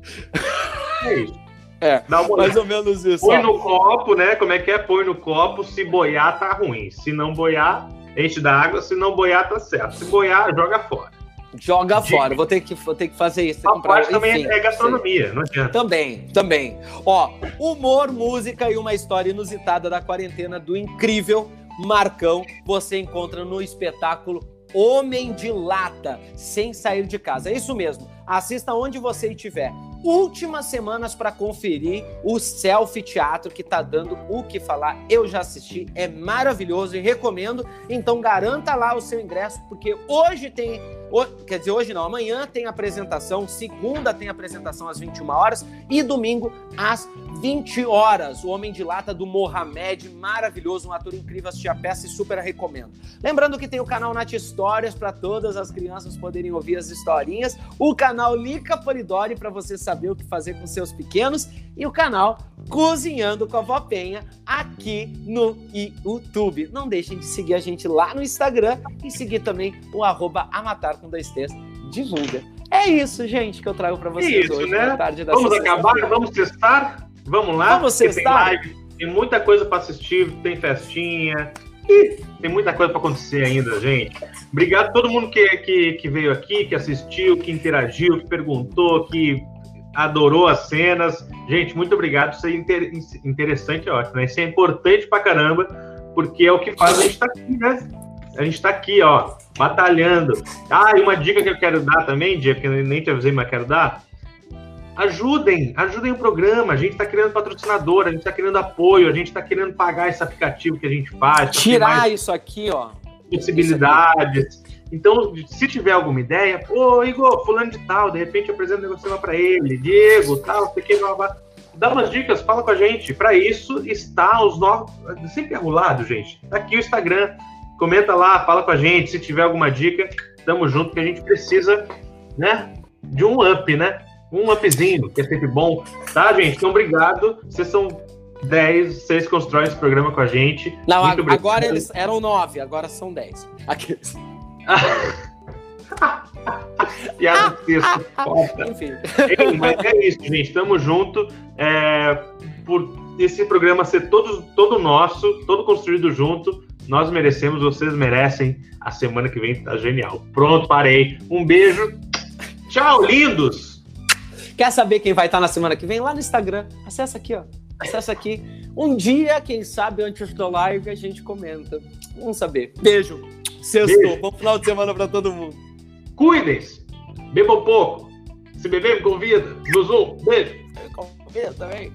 É isso. É, mais ou menos isso. Põe ó. no copo, né? Como é que é? Põe no copo. Se boiar, tá ruim. Se não boiar, enche da água. Se não boiar, tá certo. Se boiar, joga fora. Joga fora, vou ter que, vou ter que fazer isso. A comprar, também é gastronomia, não adianta. Também, também. Ó, humor, música e uma história inusitada da quarentena do incrível Marcão, você encontra no espetáculo Homem de Lata, sem sair de casa. É isso mesmo. Assista onde você estiver últimas semanas para conferir o Selfie Teatro que tá dando o que falar. Eu já assisti, é maravilhoso e recomendo. Então garanta lá o seu ingresso porque hoje tem, quer dizer, hoje não, amanhã tem apresentação, segunda tem apresentação às 21 horas e domingo às 20 horas. O Homem de Lata do Mohamed, maravilhoso, um ator incrível, assisti a peça e super recomendo. Lembrando que tem o canal Nat Histórias para todas as crianças poderem ouvir as historinhas, o canal Lica Polidori para você saber o que fazer com seus pequenos e o canal Cozinhando com a Vó Penha aqui no YouTube. Não deixem de seguir a gente lá no Instagram e seguir também o arroba Amatar com dois T's. Divulga. É isso, gente, que eu trago para vocês isso, hoje. Né? tarde da vamos acabar, vamos testar? Vamos lá? Vamos testar? Tem, live, tem muita coisa para assistir, tem festinha, Ih, tem muita coisa para acontecer ainda, gente. Obrigado a todo mundo que, que, que, veio aqui, que assistiu, que interagiu, que perguntou, que adorou as cenas. Gente, muito obrigado. Isso é inter... interessante, ótimo. Né? Isso é importante pra caramba, porque é o que faz a gente estar tá aqui, né? A gente está aqui, ó, batalhando. Ah, e uma dica que eu quero dar também, Diego, que eu nem te avisei, mas quero dar. Ajudem, ajudem o programa. A gente está querendo patrocinador, a gente está querendo apoio, a gente está querendo pagar esse aplicativo que a gente faz. Tirar isso aqui, ó. Possibilidades. Então, se tiver alguma ideia, ô Igor, fulano de tal, de repente eu apresento um negócio para ele, Diego, tal, sei que, dá umas dicas, fala com a gente. Para isso está os nossos. Sempre é lado, gente. Tá aqui o Instagram. Comenta lá, fala com a gente. Se tiver alguma dica, tamo junto, que a gente precisa, né? De um up, né? Um upzinho, que é sempre bom. Tá, gente? Então, obrigado. Vocês são 10, vocês constroem esse programa com a gente. Não, agora eles eram 9, agora são 10. Aqueles. Piada texto Enfim. Ei, mas é isso, gente. Tamo junto. É, por esse programa ser todo, todo nosso, todo construído junto, nós merecemos, vocês merecem. A semana que vem tá genial. Pronto, parei. Um beijo. Tchau, lindos! Quer saber quem vai estar na semana que vem? Lá no Instagram. Acessa aqui, ó. Acessa aqui. Um dia, quem sabe, antes da live, a gente comenta. Vamos saber. Beijo. Sextou. Bom final de semana para todo mundo. Cuidem-se. Bebam pouco. Se beber, me convida. No Zoom. Beijo. Me convida também.